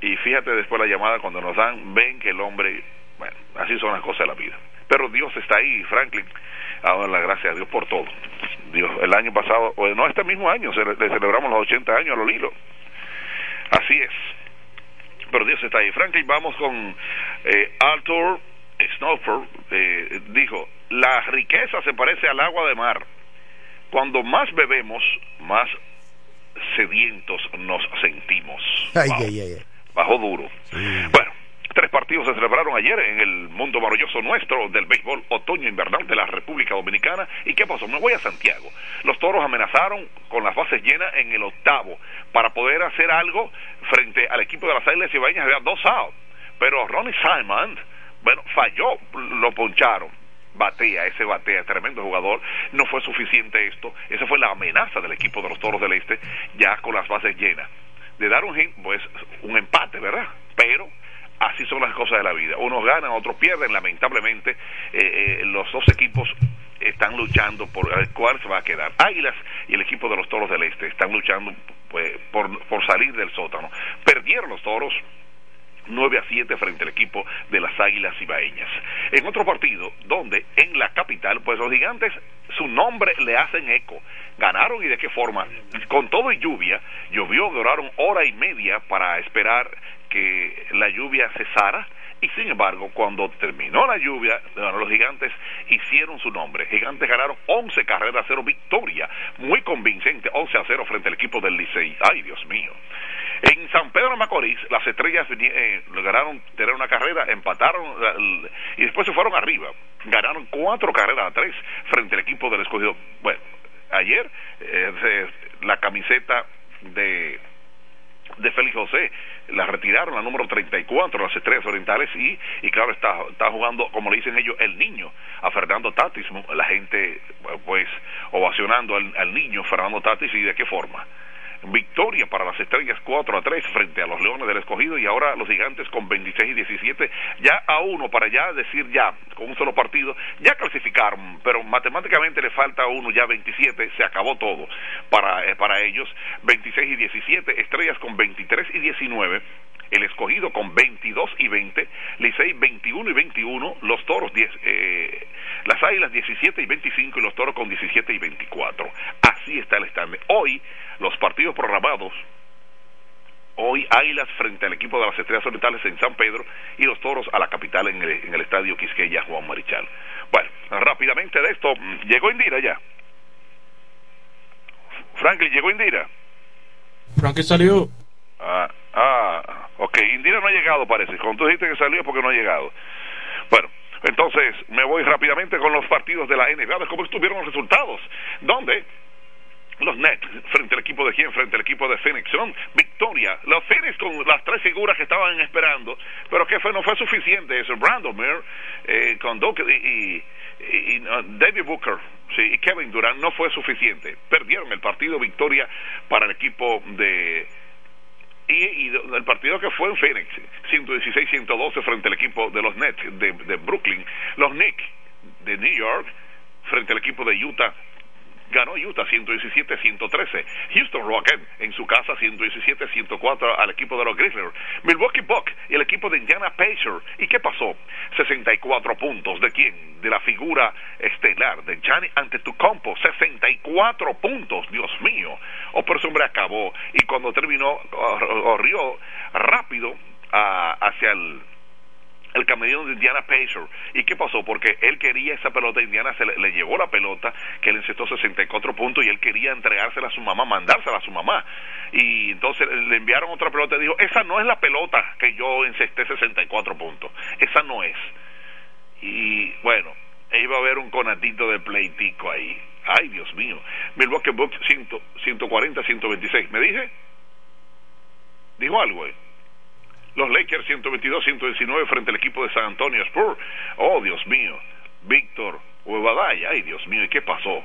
Y fíjate después la llamada cuando nos dan, ven que el hombre. Bueno, así son las cosas de la vida. Pero Dios está ahí, Franklin. Ahora la gracias a Dios por todo. Dios, el año pasado, o no, este mismo año, le celebramos los 80 años a Lolilo. Así es pero Dios está ahí. Franklin, vamos con eh, Arthur Snowford, eh, dijo, la riqueza se parece al agua de mar. Cuando más bebemos, más sedientos nos sentimos. Bajo duro. Bueno, Tres partidos se celebraron ayer en el mundo maravilloso nuestro del béisbol otoño-invernal de la República Dominicana. ¿Y qué pasó? Me voy a Santiago. Los toros amenazaron con las bases llenas en el octavo para poder hacer algo frente al equipo de las Islas Ibañas. Había dos outs. Pero Ronnie Simon, bueno, falló, lo poncharon batea, ese batea, tremendo jugador, no fue suficiente esto, esa fue la amenaza del equipo de los Toros del Este, ya con las bases llenas. De dar un pues un empate, ¿verdad? Pero así son las cosas de la vida. Unos ganan, otros pierden. Lamentablemente, eh, eh, los dos equipos están luchando por el cuál se va a quedar. Águilas y el equipo de los Toros del Este están luchando pues, por, por salir del sótano. Perdieron los Toros 9 a 7 frente al equipo de las Águilas Ibaeñas. En otro partido, donde en la capital, pues los gigantes, su nombre le hacen eco. Ganaron y de qué forma. Con todo y lluvia, llovió, duraron hora y media para esperar que la lluvia cesara y sin embargo cuando terminó la lluvia los gigantes hicieron su nombre. Gigantes ganaron 11 carreras a cero victoria muy convincente 11 a 0 frente al equipo del Licey. Ay Dios mío. En San Pedro de Macorís las estrellas eh, lograron tener una carrera empataron y después se fueron arriba. Ganaron cuatro carreras a tres frente al equipo del escogido. Bueno ayer eh, la camiseta de de Félix José. La retiraron, la número 34, las Estrellas Orientales, y, y claro, está, está jugando, como le dicen ellos, el niño, a Fernando Tatis, la gente, pues, ovacionando al, al niño Fernando Tatis, y de qué forma victoria para las estrellas 4 a 3 frente a los Leones del Escogido y ahora los gigantes con 26 y 17 ya a uno para ya decir ya con un solo partido ya clasificaron pero matemáticamente le falta uno ya 27 se acabó todo para, eh, para ellos. 26 y 17 estrellas con 23 y 19 el escogido con 22 y 20, Licey 21 y 21, los toros 10, eh, las águilas 17 y 25 y los toros con 17 y 24. Así está el stand. Hoy los partidos programados Hoy Águilas frente al equipo de las Estrellas Orientales en San Pedro y los Toros a la capital en el, en el estadio Quisqueya Juan Marichal. Bueno, rápidamente de esto, llegó Indira ya. Franklin, llegó Indira. Franklin salió. Ah, ah, ok, Indira no ha llegado parece. Cuando tú dijiste que salió porque no ha llegado. Bueno, entonces me voy rápidamente con los partidos de la NBA, cómo estuvieron los resultados. ¿Dónde? los Nets frente al equipo de quién, frente al equipo de Phoenix. Son victoria. Los Phoenix con las tres figuras que estaban esperando, pero que fue, no fue suficiente eso. Brandon Mir, eh, con Doc y, y, David Booker sí, y Kevin Durant no fue suficiente. Perdieron el partido victoria para el equipo de y, el partido que fue en Phoenix, 116-112 frente al equipo de los Nets de, de Brooklyn, los Knicks de New York frente al equipo de Utah ganó Utah 117-113. Houston Rockets en su casa 117-104 al equipo de los Grizzlies. Milwaukee Bucks y el equipo de Indiana Pacers. ¿Y qué pasó? 64 puntos. ¿De quién? De la figura estelar de Gianni Antetokounmpo. 64 puntos. Dios mío. Oh, pero ese hombre acabó. Y cuando terminó, corrió rápido ah, hacia el el camerino de Indiana Pacers. ¿Y qué pasó? Porque él quería esa pelota, Indiana se le, llevó la pelota, que le encestó 64 puntos y él quería entregársela a su mamá, mandársela a su mamá. Y entonces le enviaron otra pelota y dijo, esa no es la pelota que yo encesté 64 puntos, esa no es. Y bueno, iba a haber un conatito de pleitico ahí. Ay, Dios mío. Milwaukee Bucks 140, 126. ¿Me dije? ¿Dijo algo? Eh? Los Lakers 122-119 frente al equipo de San Antonio Spurs. Oh, Dios mío. Víctor Huevaday. Ay, Dios mío, ¿y qué pasó?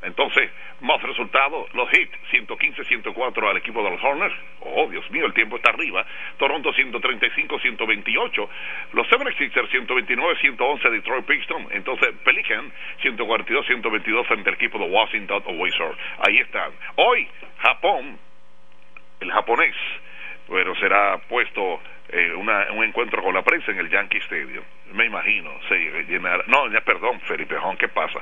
Entonces, más resultado, los Heat 115-104 al equipo de los Hornets. Oh, Dios mío, el tiempo está arriba. Toronto 135-128. Los 76ers 129-111 Detroit Pistons. Entonces, Pelican 142-122 frente al equipo de Washington Wizards. Ahí están. Hoy, Japón, el japonés pero será puesto eh, un encuentro con la prensa en el Yankee Stadium. Me imagino, se llenará. No, ya perdón, Felipe Jón, ¿qué pasa?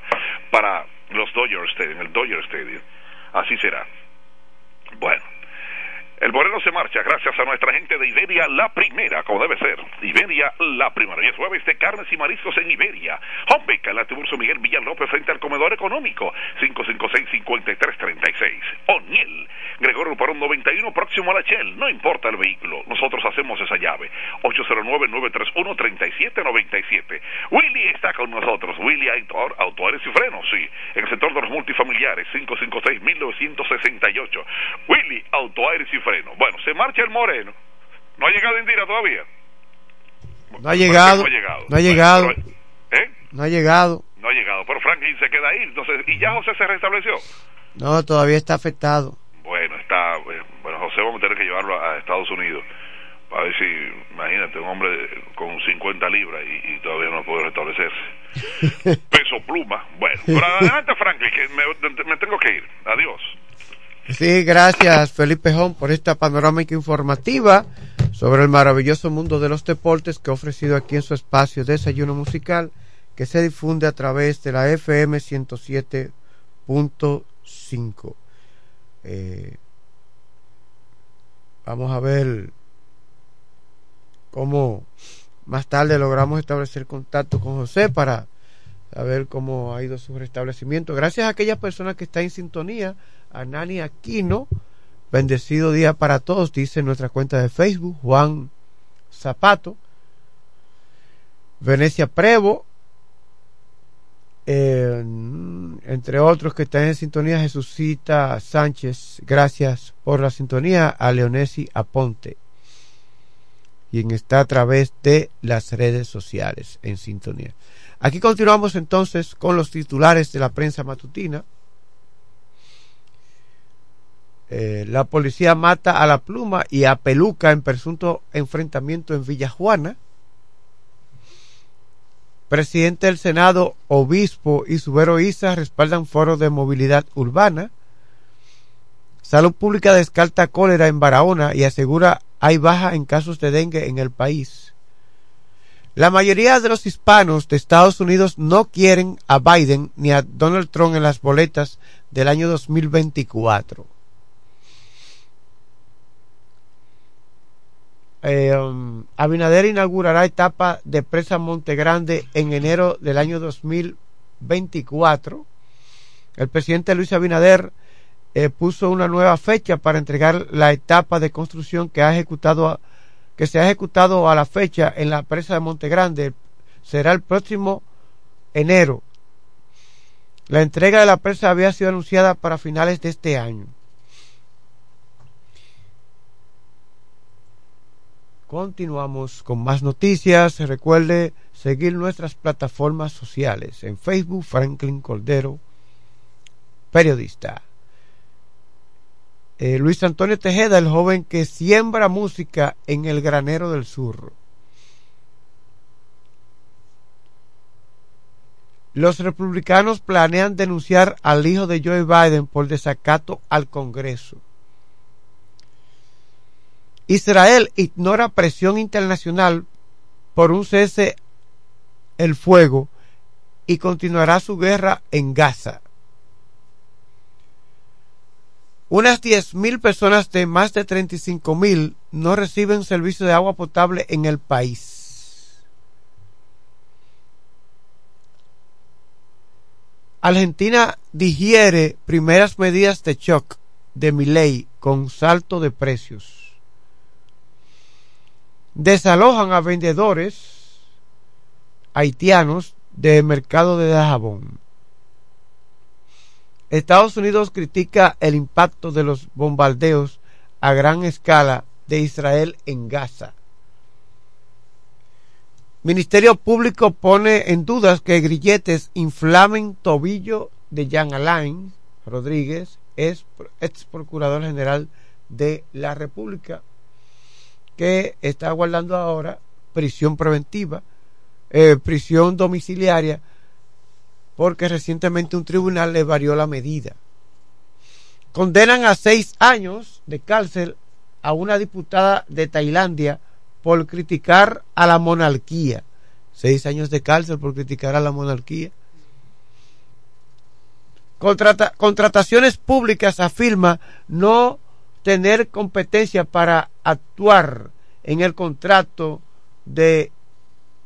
Para los Dodger Stadium, el Dodger Stadium. Así será. Bueno, el Moreno se marcha gracias a nuestra gente de Iberia, la primera, como debe ser. Iberia, la primera. Y es jueves de carnes y mariscos en Iberia. Hombeca, la Tiburcio Miguel Villalópez frente al comedor económico. 556-5336. O'Neill, Gregorio Parón 91, próximo a la Shell. No importa el vehículo, nosotros hacemos esa llave. 809-931-3797. Willy está con nosotros. Willy Auto, Autoares y Frenos, sí. En el sector de los multifamiliares. 556-1968. Willy Autoaires y freno. Bueno, se marcha el Moreno. No ha llegado Indira todavía. No ha llegado. No ha llegado. ¿eh? No ha llegado. No ha llegado. Pero Franklin se queda ahí. Entonces, ¿y ya José se restableció? No, todavía está afectado. Bueno, está. Eh, bueno, José vamos a tener que llevarlo a Estados Unidos. A ver si, imagínate, un hombre con 50 libras y, todavía no puede restablecerse. Peso pluma. Bueno, pero adelante, Franklin, que me, me tengo que ir. Adiós. Sí, gracias Felipe Jón por esta panorámica informativa sobre el maravilloso mundo de los deportes que ha ofrecido aquí en su espacio Desayuno Musical que se difunde a través de la FM 107.5. Eh, vamos a ver cómo más tarde logramos establecer contacto con José para saber cómo ha ido su restablecimiento. Gracias a aquellas personas que están en sintonía a Nani Aquino. Bendecido día para todos, dice nuestra cuenta de Facebook, Juan Zapato. Venecia Prevo, entre otros que están en sintonía, Jesucita Sánchez, gracias por la sintonía, a Leonesi Aponte, quien está a través de las redes sociales en sintonía. Aquí continuamos entonces con los titulares de la prensa matutina. Eh, la policía mata a la pluma y a Peluca en presunto enfrentamiento en Villajuana. Presidente del Senado, obispo y Subero Isa respaldan foro de movilidad urbana. Salud Pública descarta cólera en Barahona y asegura hay baja en casos de dengue en el país. La mayoría de los hispanos de Estados Unidos no quieren a Biden ni a Donald Trump en las boletas del año 2024. Eh, um, Abinader inaugurará etapa de presa Monte Grande en enero del año 2024. El presidente Luis Abinader eh, puso una nueva fecha para entregar la etapa de construcción que ha ejecutado que se ha ejecutado a la fecha en la presa de Monte Grande será el próximo enero. La entrega de la presa había sido anunciada para finales de este año. Continuamos con más noticias. Recuerde seguir nuestras plataformas sociales. En Facebook, Franklin Cordero, periodista. Eh, Luis Antonio Tejeda, el joven que siembra música en el granero del sur. Los republicanos planean denunciar al hijo de Joe Biden por desacato al Congreso. Israel ignora presión internacional por un cese el fuego y continuará su guerra en Gaza. Unas 10.000 personas de más de 35.000 no reciben servicio de agua potable en el país. Argentina digiere primeras medidas de shock de ley con salto de precios. Desalojan a vendedores haitianos del mercado de Dajabón. Estados Unidos critica el impacto de los bombardeos a gran escala de Israel en Gaza. Ministerio Público pone en dudas que grilletes inflamen tobillo de Jean Alain Rodríguez, ex procurador general de la República, que está guardando ahora prisión preventiva, eh, prisión domiciliaria, porque recientemente un tribunal le varió la medida. Condenan a seis años de cárcel a una diputada de Tailandia por criticar a la monarquía. Seis años de cárcel por criticar a la monarquía. contrataciones públicas afirma no tener competencia para actuar en el contrato de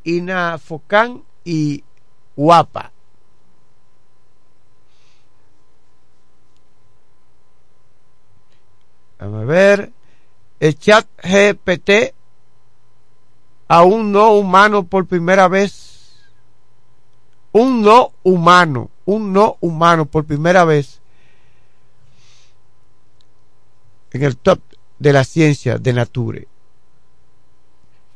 Inafocán y Guapa. A ver. El chat GPT a un no humano por primera vez. Un no humano, un no humano por primera vez en el top de la ciencia de Nature.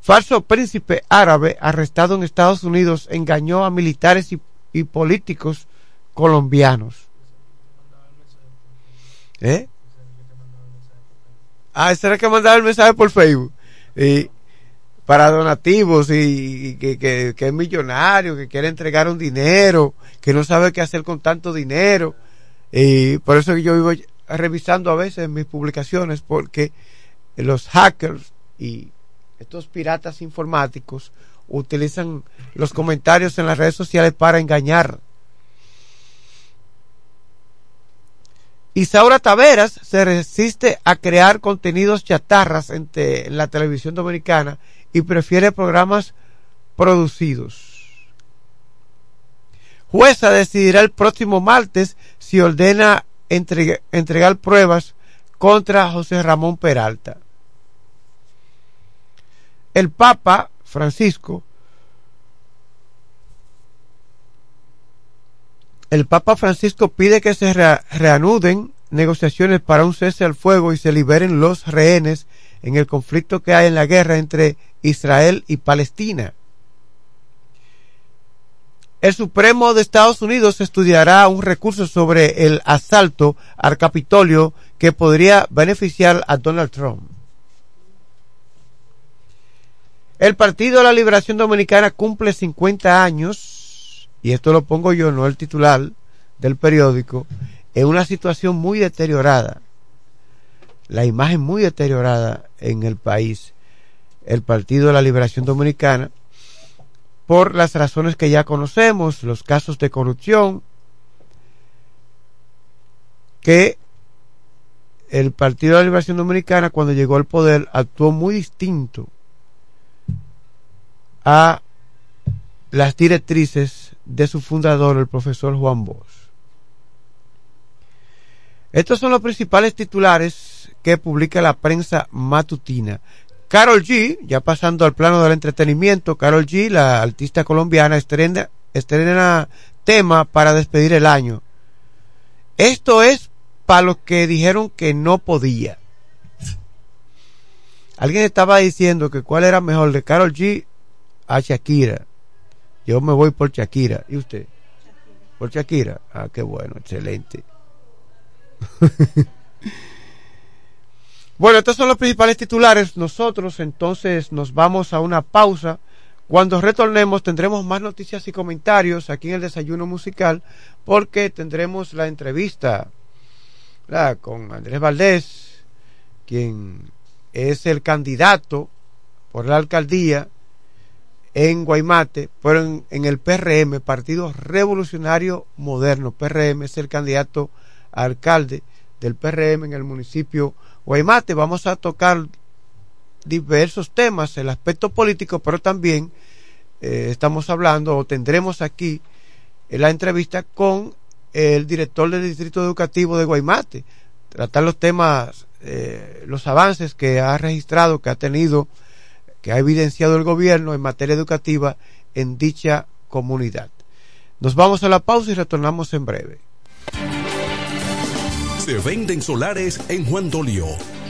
Falso príncipe árabe arrestado en Estados Unidos engañó a militares y, políticos colombianos. ¿Eh? Ah, será que mandaba el mensaje por Facebook. Y para donativos y, que, es millonario, que quiere entregar un dinero, que no sabe qué hacer con tanto dinero. Y por eso yo vivo revisando a veces mis publicaciones porque los hackers y estos piratas informáticos utilizan los comentarios en las redes sociales para engañar. Isaura Taveras se resiste a crear contenidos chatarras en la televisión dominicana y prefiere programas producidos. Jueza decidirá el próximo martes si ordena entregar pruebas contra José Ramón Peralta. El Papa Francisco el Papa Francisco pide que se reanuden negociaciones para un cese al fuego y se liberen los rehenes en el conflicto que hay en la guerra entre Israel y Palestina. El Supremo de Estados Unidos estudiará un recurso sobre el asalto al Capitolio que podría beneficiar a Donald Trump. El Partido de la Liberación Dominicana cumple 50 años, y esto lo pongo yo, no el titular del periódico, en una situación muy deteriorada. La imagen muy deteriorada en el país, el Partido de la Liberación Dominicana, por las razones que ya conocemos, los casos de corrupción, que el Partido de la Liberación Dominicana cuando llegó al poder actuó muy distinto a las directrices de su fundador, el profesor Juan Bosch. Estos son los principales titulares que publica la prensa matutina. Carol G, ya pasando al plano del entretenimiento, Carol G, la artista colombiana, estrena, estrena tema para despedir el año. Esto es para los que dijeron que no podía. Alguien estaba diciendo que cuál era mejor de Carol G a Shakira. Yo me voy por Shakira. ¿Y usted? Por Shakira. Ah, qué bueno, excelente. Bueno, estos son los principales titulares. Nosotros entonces nos vamos a una pausa. Cuando retornemos tendremos más noticias y comentarios aquí en el desayuno musical porque tendremos la entrevista con Andrés Valdés, quien es el candidato por la alcaldía en Guaymate, pero en, el PRM, Partido Revolucionario Moderno. PRM es el candidato a alcalde del PRM en el municipio Guaymate. Vamos a tocar diversos temas, el aspecto político, pero también eh, estamos hablando o tendremos aquí la entrevista con el director del Distrito Educativo de Guaymate, tratar los temas, eh, los avances que ha registrado, que ha tenido que ha evidenciado el gobierno en materia educativa en dicha comunidad. Nos vamos a la pausa y retornamos en breve. Se venden solares en Juan Dolio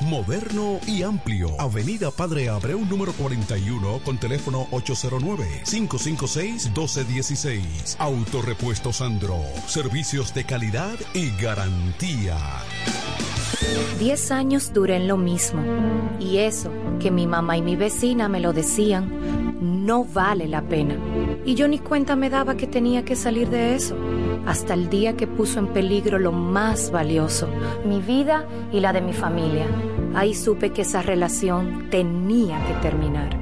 Moderno y amplio. Avenida Padre Abreu número 41 con teléfono 809-556-1216. Autorepuesto Sandro. Servicios de calidad y garantía. Diez años duré en lo mismo. Y eso, que mi mamá y mi vecina me lo decían, no vale la pena. Y yo ni cuenta me daba que tenía que salir de eso. Hasta el día que puso en peligro lo más valioso, mi vida y la de mi familia. Ahí supe que esa relación tenía que terminar.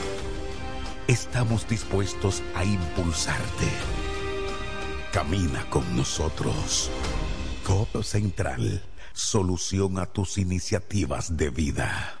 Estamos dispuestos a impulsarte. Camina con nosotros. Codo Central, solución a tus iniciativas de vida.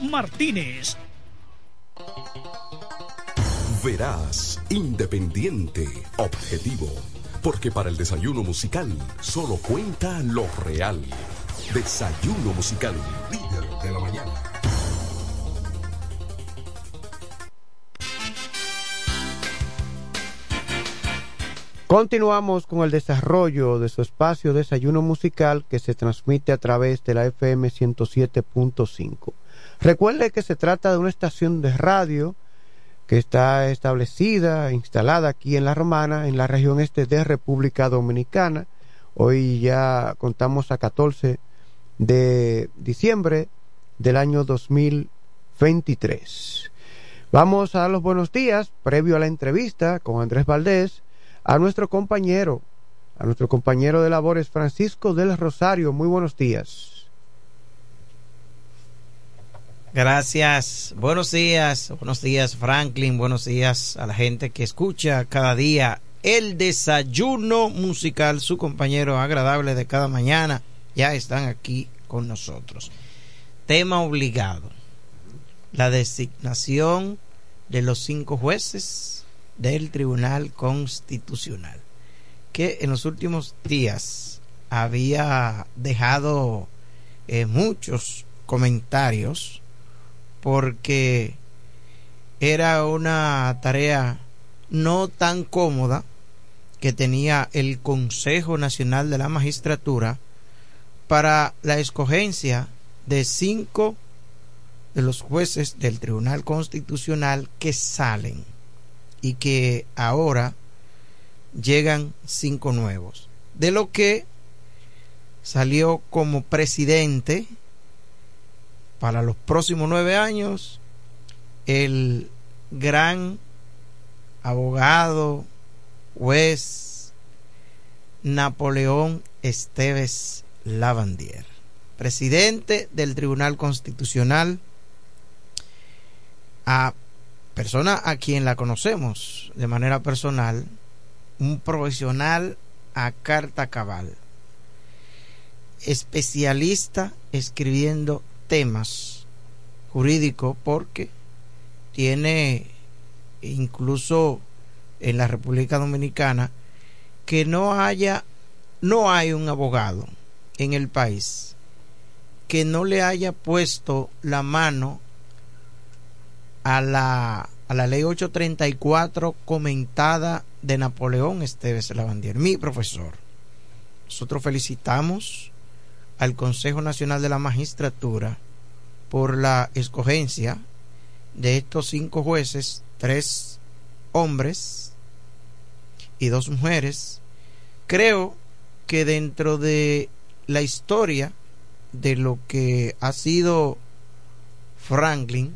Martínez. Verás, independiente, objetivo. Porque para el desayuno musical solo cuenta lo real. Desayuno musical, líder de la mañana. Continuamos con el desarrollo de su espacio Desayuno Musical que se transmite a través de la FM 107.5. Recuerde que se trata de una estación de radio que está establecida, instalada aquí en La Romana, en la región este de República Dominicana. Hoy ya contamos a 14 de diciembre del año 2023. Vamos a dar los buenos días, previo a la entrevista con Andrés Valdés, a nuestro compañero, a nuestro compañero de labores, Francisco del Rosario. Muy buenos días. Gracias. Buenos días. Buenos días, Franklin. Buenos días a la gente que escucha cada día el desayuno musical. Su compañero agradable de cada mañana. Ya están aquí con nosotros. Tema obligado. La designación de los cinco jueces del Tribunal Constitucional, que en los últimos días había dejado eh, muchos comentarios porque era una tarea no tan cómoda que tenía el Consejo Nacional de la Magistratura para la escogencia de cinco de los jueces del Tribunal Constitucional que salen y que ahora llegan cinco nuevos. De lo que salió como presidente para los próximos nueve años el gran abogado, juez Napoleón Esteves Lavandier, presidente del Tribunal Constitucional, a persona a quien la conocemos de manera personal, un profesional a carta cabal, especialista escribiendo temas jurídicos porque tiene incluso en la República Dominicana que no haya no hay un abogado en el país que no le haya puesto la mano a la, a la ley 834 comentada de Napoleón Esteves Lavandier, mi profesor. Nosotros felicitamos al Consejo Nacional de la Magistratura por la escogencia de estos cinco jueces, tres hombres y dos mujeres. Creo que dentro de la historia de lo que ha sido Franklin,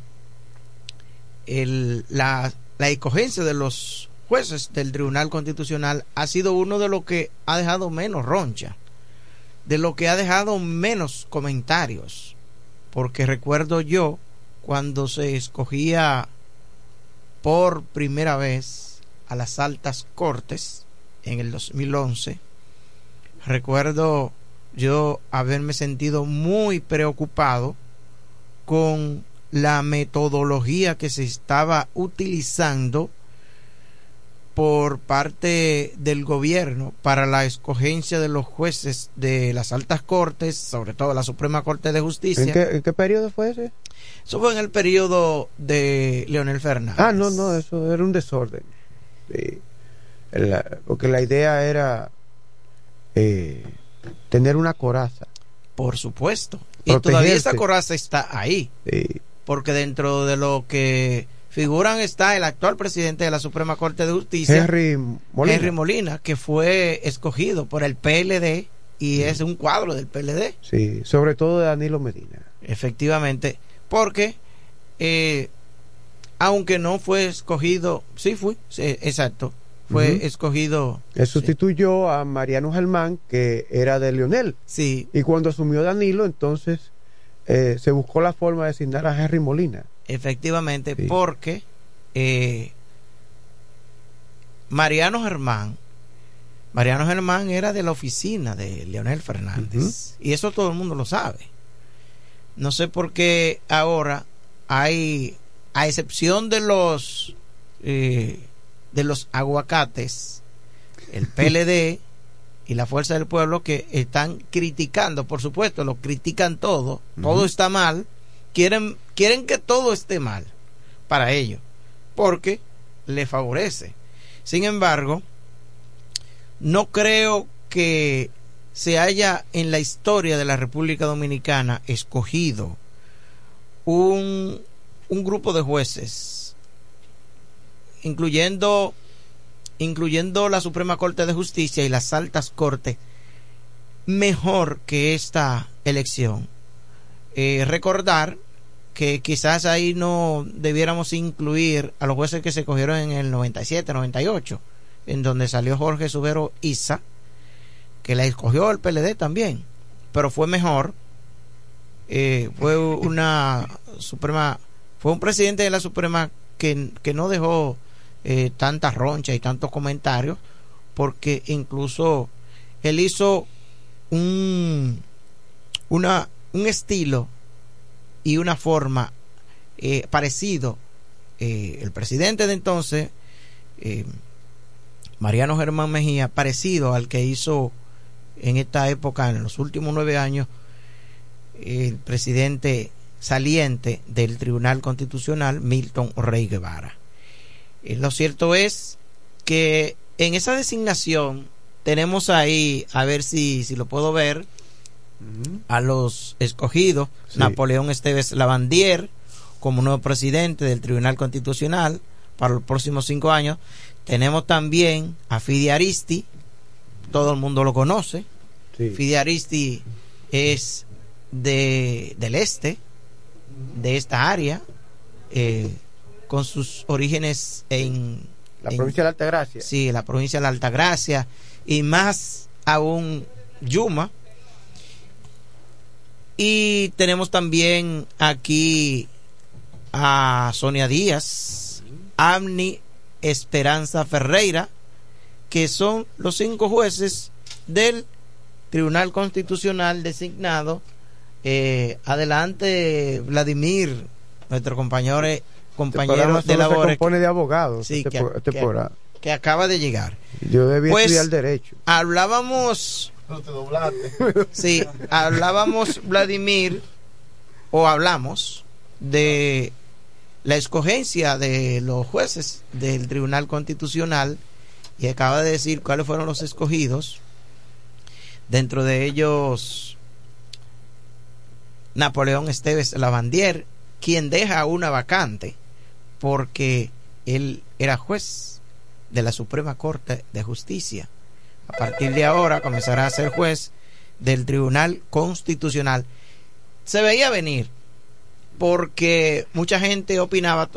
la, la escogencia de los jueces del Tribunal Constitucional ha sido uno de los que ha dejado menos roncha, de lo que ha dejado menos comentarios, porque recuerdo yo cuando se escogía por primera vez a las altas cortes en el 2011, recuerdo yo haberme sentido muy preocupado con la metodología que se estaba utilizando por parte del gobierno para la escogencia de los jueces de las altas cortes, sobre todo la Suprema Corte de Justicia. ¿En qué, en qué periodo fue ese? Eso fue en el periodo de Leonel Fernández. Ah, no, no, eso era un desorden. Sí. La- porque la idea era eh, tener una coraza. Por supuesto. Y todavía esa coraza está ahí. Sí. Porque dentro de lo que figuran está el actual presidente de la Suprema Corte de Justicia, Henry Molina. Henry Molina, que fue escogido por el PLD y es un cuadro del PLD. Sí, sobre todo de Danilo Medina. Efectivamente, porque eh, aunque no fue escogido, sí fue, sí, exacto, fue escogido Él sustituyó a Mariano Germán, que era de Leonel. Sí. Y cuando asumió Danilo, entonces eh, se buscó la forma de designar a Henry Molina. Efectivamente porque eh, Mariano Germán Mariano Germán era de la oficina de Leonel Fernández. Y eso todo el mundo lo sabe. No sé por qué ahora hay a excepción de los eh, de los aguacates el PLD y la Fuerza del Pueblo que están criticando, por supuesto, lo critican todo, todo está mal, quieren, quieren que todo esté mal para ellos, porque le favorece. Sin embargo, no creo que se haya en la historia de la República Dominicana escogido un, un grupo de jueces, incluyendo incluyendo la Suprema Corte de Justicia y las altas cortes, mejor que esta elección. Eh, recordar que quizás ahí no debiéramos incluir a los jueces que se cogieron en el 97, 98, en donde salió Jorge Subero Isa, que la escogió el PLD también, pero fue mejor. Eh, fue una Suprema, fue un presidente de la Suprema que, que no dejó eh, tanta roncha y tantos comentarios, porque incluso él hizo un, una, un estilo y una forma eh, parecido. Eh, el presidente de entonces, eh, Mariano Germán Mejía, parecido al que hizo en esta época, en los últimos nueve años, el presidente saliente del Tribunal Constitucional, Milton Rey Guevara. Lo cierto es que en esa designación tenemos ahí, a ver si, si lo puedo ver, a los escogidos, Napoleón Esteves Lavandier como nuevo presidente del Tribunal Constitucional para los próximos cinco años. Tenemos también a Fidi Aristi, todo el mundo lo conoce. Fidi Aristi es de, del este, de esta área, eh, con sus orígenes en... La provincia de la Altagracia. Sí, la provincia de la Altagracia y más aún Yuma. Y tenemos también aquí a Sonia Díaz, Amni Esperanza Ferreira, que son los cinco jueces del Tribunal Constitucional designado. Eh, adelante, Vladimir, nuestro compañero, compañero Este de programa solo labores. se compone de abogados. Sí, este que- este que acaba de llegar. Yo debía Pues, estudiar derecho. Hablábamos. Sí, hablábamos, Vladimir, o hablamos de la escogencia de los jueces del Tribunal Constitucional y acaba de decir cuáles fueron los escogidos. Dentro de ellos, Napoleón Esteves Lavandier, quien deja una vacante porque él era juez de la Suprema Corte de Justicia. A partir de ahora comenzará a ser juez del Tribunal Constitucional. Se veía venir porque mucha gente opinaba,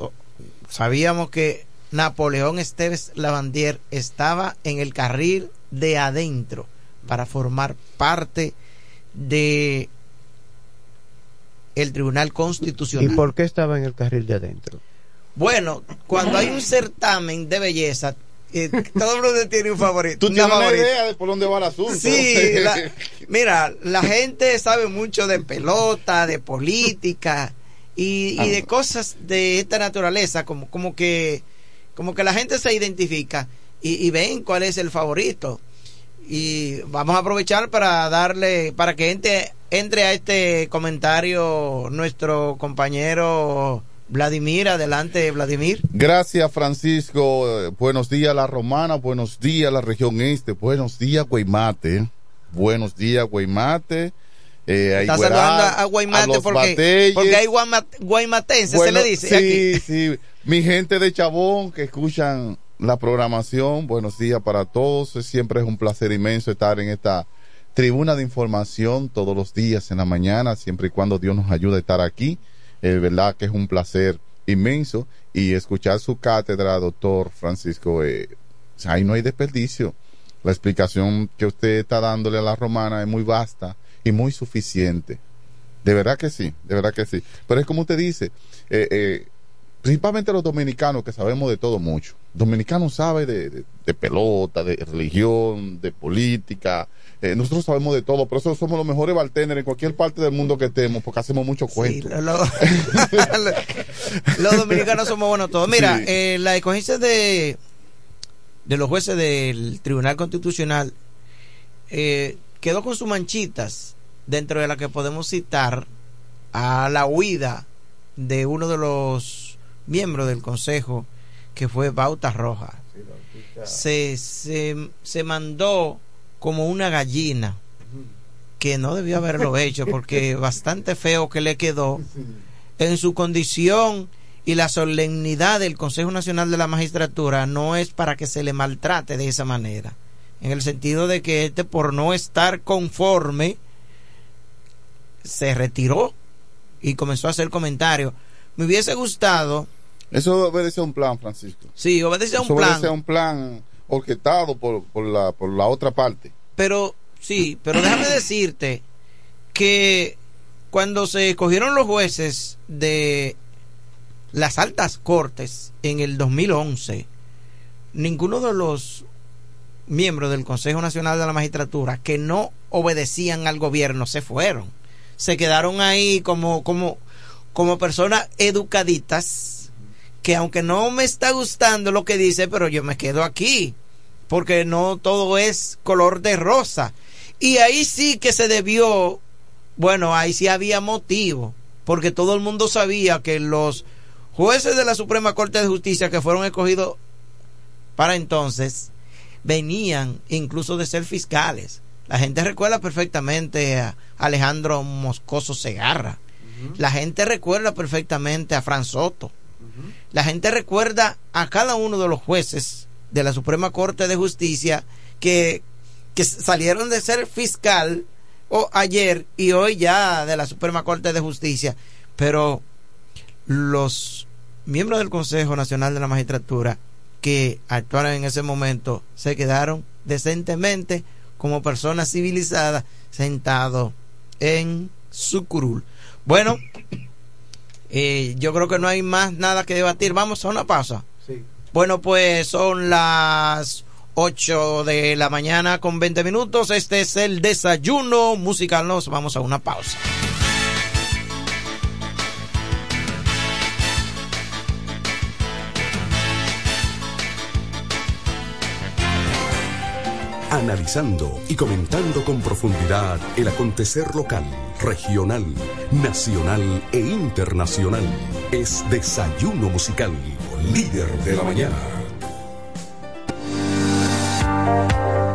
sabíamos que Napoleón Esteves Lavandier estaba en el carril de adentro para formar parte de el Tribunal ¿Y Constitucional. por qué estaba en el carril de adentro? Bueno, cuando hay un certamen de belleza, eh, todo el mundo tiene un favorito. Tú tienes una idea de por dónde va el asunto. Sí, la- mira, la gente sabe mucho de pelota, de política y, y de cosas de esta naturaleza, como, como que como que la gente se identifica y, y ven cuál es el favorito. Y vamos a aprovechar para darle, para que entre, entre a este comentario nuestro compañero Vladimir. Adelante, Vladimir. Gracias, Francisco. Buenos días, la romana. Buenos días, la región este. Buenos días, Guaymate. Buenos días, Guaymate. Eh, Está saludando a Guaymate porque, hay Bueno, se le dice Sí, aquí. sí. Mi gente de Chabón que escuchan la programación, buenos días para todos. Siempre es un placer inmenso estar en esta tribuna de información todos los días en la mañana, siempre y cuando Dios nos ayude a estar aquí. Es verdad que es un placer inmenso y escuchar su cátedra, doctor Francisco, eh, ahí no hay desperdicio. La explicación que usted está dándole a la romana es muy vasta y muy suficiente. De verdad que sí, de verdad que sí. Pero es como usted dice, eh, eh, principalmente los dominicanos que sabemos de todo mucho. Dominicanos sabe de, de- de pelota, de religión, de política. Eh, nosotros sabemos de todo, por eso somos los mejores bartenders en cualquier parte del mundo que estemos, porque hacemos mucho cuento. Lo- lo- los dominicanos somos buenos todos. Mira, Sí. eh, la escogencia de, de los jueces del Tribunal Constitucional eh, quedó con sus manchitas, dentro de la que podemos citar a la huida de uno de los miembros del Consejo, que fue Bauta Roja. Se, se, se mandó como una gallina que no debió haberlo hecho porque bastante feo que le quedó en su condición y la solemnidad del Consejo Nacional de la Magistratura no es para que se le maltrate de esa manera en el sentido de que este por no estar conforme se retiró y comenzó a hacer comentarios me hubiese gustado Eso obedece a un plan, Francisco. sí obedece a un Eso plan obedece a un plan orquestado por, por, la, por la otra parte. Pero sí, pero déjame decirte que cuando se escogieron los jueces de las altas cortes en el 2011, ninguno de los miembros del Consejo Nacional de la Magistratura que no obedecían al gobierno se fueron. Se quedaron ahí como, como, como personas educaditas que aunque no me está gustando lo que dice, pero yo me quedo aquí porque no todo es color de rosa. Y ahí sí que se debió bueno, ahí sí había motivo, porque todo el mundo sabía que los jueces de la Suprema Corte de Justicia que fueron escogidos para entonces venían incluso de ser fiscales. La gente recuerda perfectamente a Alejandro Moscoso Segarra. La gente recuerda perfectamente a Fran Soto. La gente recuerda a cada uno de los jueces de la Suprema Corte de Justicia que, que salieron de ser fiscal o ayer y hoy ya de la Suprema Corte de Justicia. Pero los miembros del Consejo Nacional de la Magistratura que actuaron en ese momento se quedaron decentemente como personas civilizadas sentados en su curul. Bueno, eh, yo creo que no hay más nada que debatir. Vamos a una pausa. Bueno, pues son las 8 de la mañana con 20 minutos. Este es el desayuno musical. Nos vamos a una pausa. Analizando y comentando con profundidad el acontecer local, regional, nacional e internacional. Es Desayuno Musical, líder de la mañana.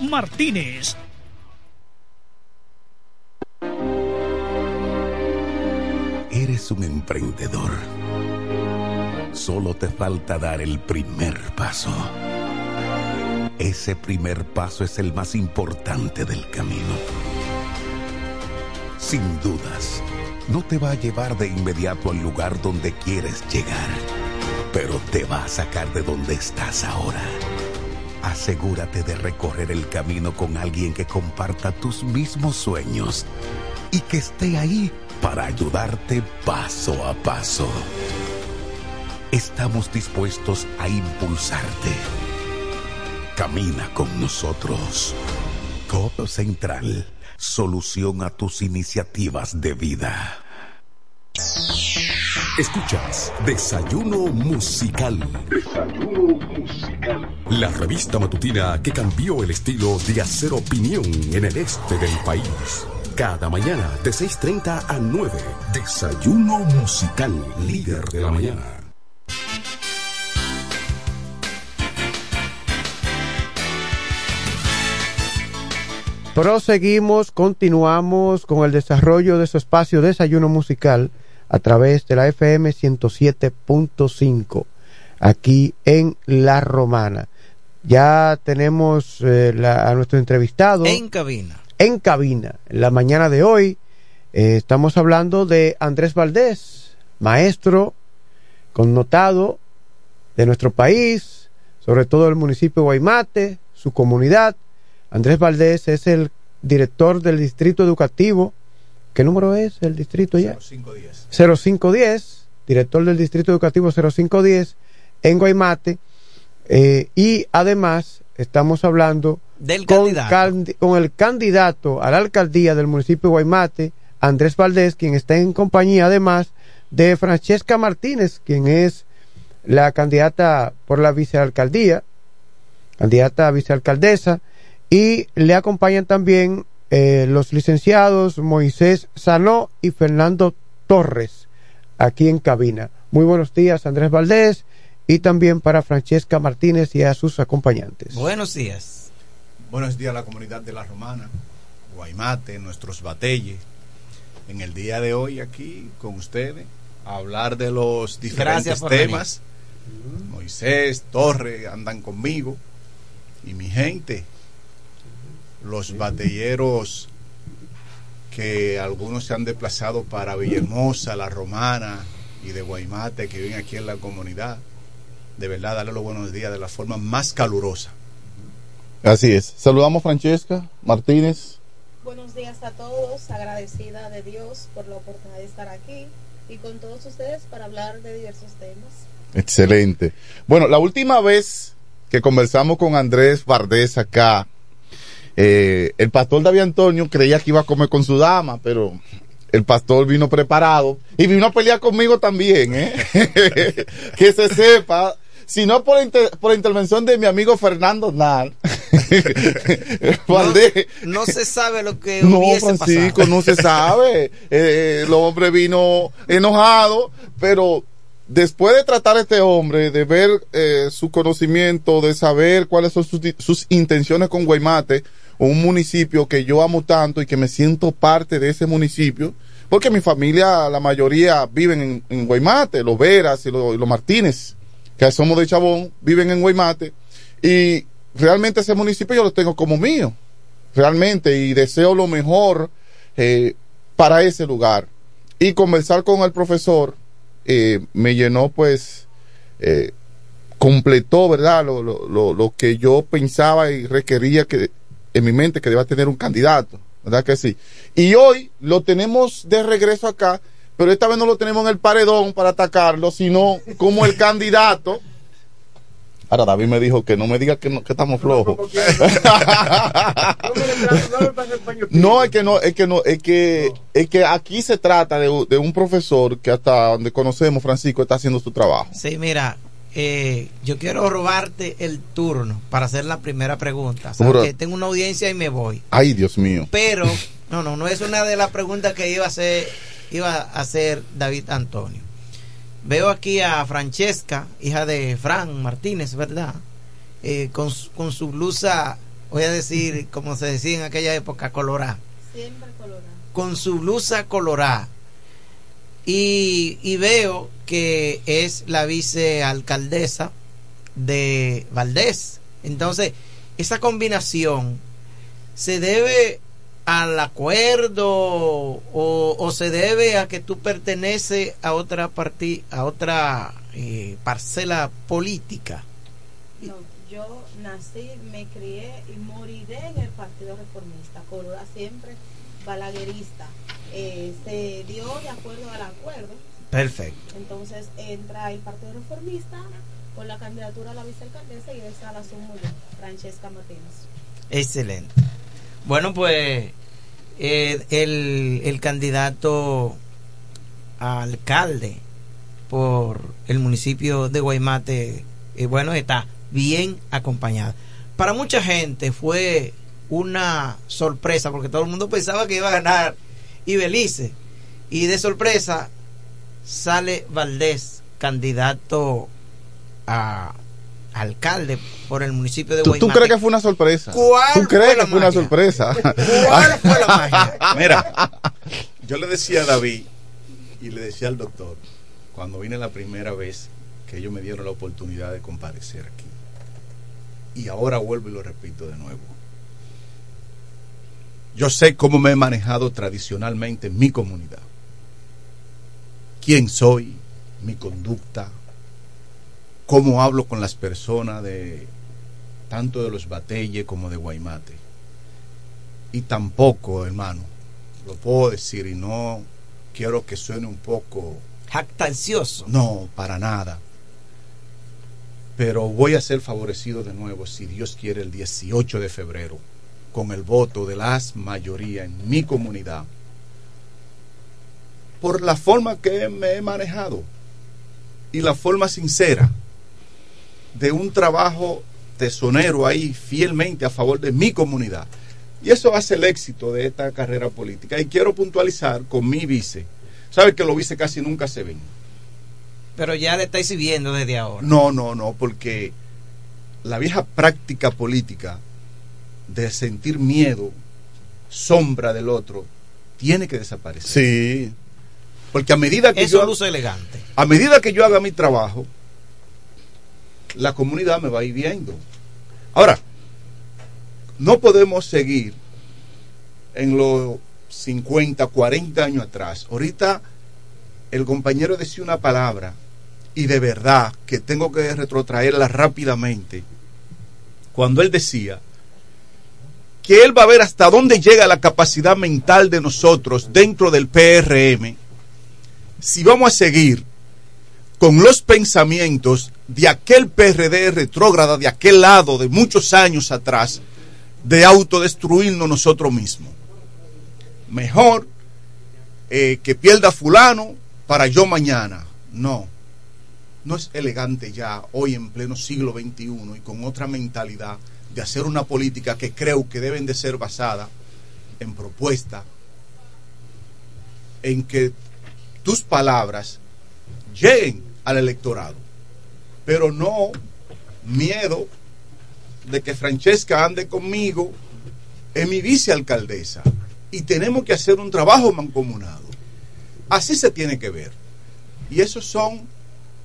Martínez. Eres un emprendedor. Solo te falta dar el primer paso. Ese primer paso es el más importante del camino. Sin dudas, no te va a llevar de inmediato al lugar donde quieres llegar, pero te va a sacar de donde estás ahora. Asegúrate de recorrer el camino con alguien que comparta tus mismos sueños y que esté ahí para ayudarte paso a paso. Estamos dispuestos a impulsarte. Camina con nosotros. Codo Central, solución a tus iniciativas de vida. Escuchas Desayuno Musical. Desayuno Musical. La revista matutina que cambió el estilo de hacer opinión en el este del país. Cada mañana de 6.30 a 9. Desayuno Musical, líder de la mañana. Proseguimos, continuamos con el desarrollo de su espacio Desayuno Musical a través de la FM 107.5 aquí en La Romana. Ya tenemos eh, la- a nuestro entrevistado En cabina. en cabina. En la mañana de hoy eh, estamos hablando de Andrés Valdés, maestro connotado de nuestro país, sobre todo el municipio de Guaymate, su comunidad. Andrés Valdés es el director del distrito educativo. ¿Qué número es el distrito ya? 0510. 0510, director del Distrito Educativo 0510 en Guaymate. eh, y además estamos hablando Del con, candidato. con el candidato a la alcaldía del municipio de Guaymate, Andrés Valdés, quien está en compañía además de Francesca Martínez, quien es la candidata por la vicealcaldía, candidata a vicealcaldesa, y le acompañan también eh, los licenciados Moisés Sanó y Fernando Torres, aquí en cabina. Muy buenos días, Andrés Valdés, y también para Francesca Martínez y a sus acompañantes. Buenos días. Buenos días a la comunidad de La Romana, Guaymate, nuestros batelles. En el día de hoy aquí con ustedes a hablar de los diferentes Gracias por temas. Moisés, Torre andan conmigo y mi gente, los batalleros que algunos se han desplazado para Villahermosa, La Romana y de Guaymate que viven aquí en la comunidad. De verdad, darle los buenos días de la forma más calurosa. Así es. Saludamos Francesca Martínez. Buenos días a todos, agradecida de Dios por la oportunidad de estar aquí y con todos ustedes para hablar de diversos temas. Excelente. Bueno, la última vez que conversamos con Andrés Valdés acá, eh, el pastor David Antonio creía que iba a comer con su dama, pero el pastor vino preparado y vino a pelear conmigo también, ¿eh? que se sepa. Si no por, inter- por intervención de mi amigo Fernando Nal, No se sabe lo que no, hubiese Francisco, pasado. no se sabe. Eh, el hombre vino enojado, pero después de tratar a este hombre, de ver eh, su conocimiento, de saber cuáles son sus, sus intenciones con Guaymate, un municipio que yo amo tanto y que me siento parte de ese municipio, porque mi familia, la mayoría viven en, en Guaymate, los Veras y los, Martínez, que somos de Chabón, viven en Guaymate, y realmente ese municipio yo lo tengo como mío realmente y deseo lo mejor eh, para ese lugar. Y conversar con el profesor eh, me llenó pues, eh, completó, ¿verdad? Lo, lo, lo que yo pensaba y requería que en mi mente que deba tener un candidato, ¿verdad que sí? Y hoy lo tenemos de regreso acá, pero esta vez no lo tenemos en el paredón para atacarlo, sino como el candidato. Ahora David me dijo que no me diga que, no- que estamos flojos. No, es que no, es que no, es que, es que aquí se trata de, un- de un profesor que hasta donde conocemos, Francisco, está haciendo su trabajo. Sí, mira, eh, yo quiero robarte el turno para hacer la primera pregunta. Tengo una audiencia y me voy. Ay, Dios mío. Pero, no, no, no es una de las preguntas que iba a hacer, iba a hacer David Antonio. Veo aquí a Francesca, hija de Fran Martínez, ¿verdad? Eh, con, su- con su blusa, voy a decir, como se decía en aquella época, colorada. Siempre colorado. Con su blusa colorada. Y, y veo que es la vicealcaldesa de Valdés. Entonces, esa combinación se debe al acuerdo o, se debe a que tú perteneces a otra parti a otra eh, parcela política. No, yo nací, me crié y moriré en el Partido Reformista, colorado siempre, balaguerista. Eh, se dio de acuerdo al acuerdo, Perfecto. entonces entra el Partido Reformista con la candidatura a la vicealcaldesa y esa la asumo yo, Francesca Martínez. Excelente. Bueno, pues eh, el, el candidato a alcalde por el municipio de Guaymate, eh, bueno, está bien acompañada. Para mucha gente fue una sorpresa porque todo el mundo pensaba que iba a ganar Ibelice. Y de sorpresa sale Valdés, candidato a alcalde por el municipio de ¿Tú, Guaymate. tú crees que fue una sorpresa? ¿Cuál ¿Tú crees fue la que fue una sorpresa? ¿Cuál fue la magia? Mira, yo le decía a David y le decía al doctor, cuando vine la primera vez que ellos me dieron la oportunidad de comparecer aquí, y ahora vuelvo y lo repito de nuevo. Yo sé cómo me he manejado tradicionalmente en mi comunidad. Quién soy, mi conducta, cómo hablo con las personas de tanto de los Batelle como de Guaymate. Y tampoco, hermano, lo puedo decir y no quiero que suene un poco jactancioso. No, para nada. Pero voy a ser favorecido de nuevo, si Dios quiere, el 18 de febrero, con el voto de las mayoría en mi comunidad, por la forma que me he manejado y la forma sincera de un trabajo tesonero ahí fielmente a favor de mi comunidad. Y eso hace el éxito de esta carrera política. Y quiero puntualizar con mi vice. Sabe que los vice casi nunca se ven. Pero ya le estáis viendo desde ahora. No, no, no, porque la vieja práctica política de sentir miedo, sombra del otro, tiene que desaparecer. Sí. Porque a medida que Eso yo luce elegante. a medida que yo haga mi trabajo, la comunidad me va a ir viendo. Ahora, no podemos seguir en los 50, 40 años atrás. Ahorita el compañero decía una palabra y de verdad que tengo que retrotraerla rápidamente. Cuando él decía que él va a ver hasta dónde llega la capacidad mental de nosotros dentro del PRM si vamos a seguir con los pensamientos de aquel PRD retrógrada de aquel lado de muchos años atrás de autodestruirnos nosotros mismos. Mejor eh, que pierda fulano para yo mañana. No, no es elegante ya hoy en pleno siglo XXI y con otra mentalidad de hacer una política que creo que deben de ser basada en propuesta, en que tus palabras lleguen al electorado, pero no miedo de que Francesca ande conmigo en mi vicealcaldesa y tenemos que hacer un trabajo mancomunado. Así se tiene que ver. Y esos son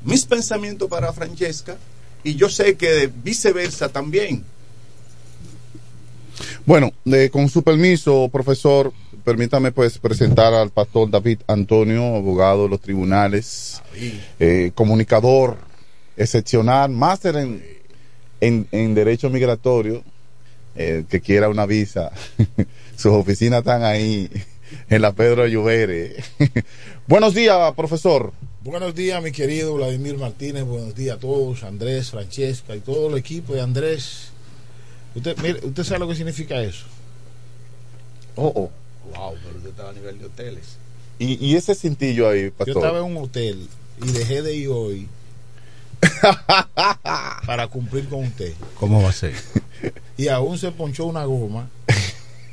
mis pensamientos para Francesca y yo sé que viceversa también. Bueno, con su permiso, profesor, permítame pues presentar al pastor David Antonio, abogado de los tribunales, eh, comunicador excepcional, máster en, en, en Derecho Migratorio, eh, que quiera una visa. Sus oficinas están ahí en la Pedro Lluvere. Buenos días, profesor. Buenos días, mi querido Vladimir Martínez. Buenos días a todos, Andrés, Francesca y todo el equipo de Andrés. Usted, mire, ¿usted sabe lo que significa eso? Oh, oh. Wow, pero usted estaba a nivel de hoteles. Y, y ese cintillo ahí, Yo pastor. estaba en un hotel y dejé de ir hoy para cumplir con usted. ¿Cómo va a ser? Y aún se ponchó una goma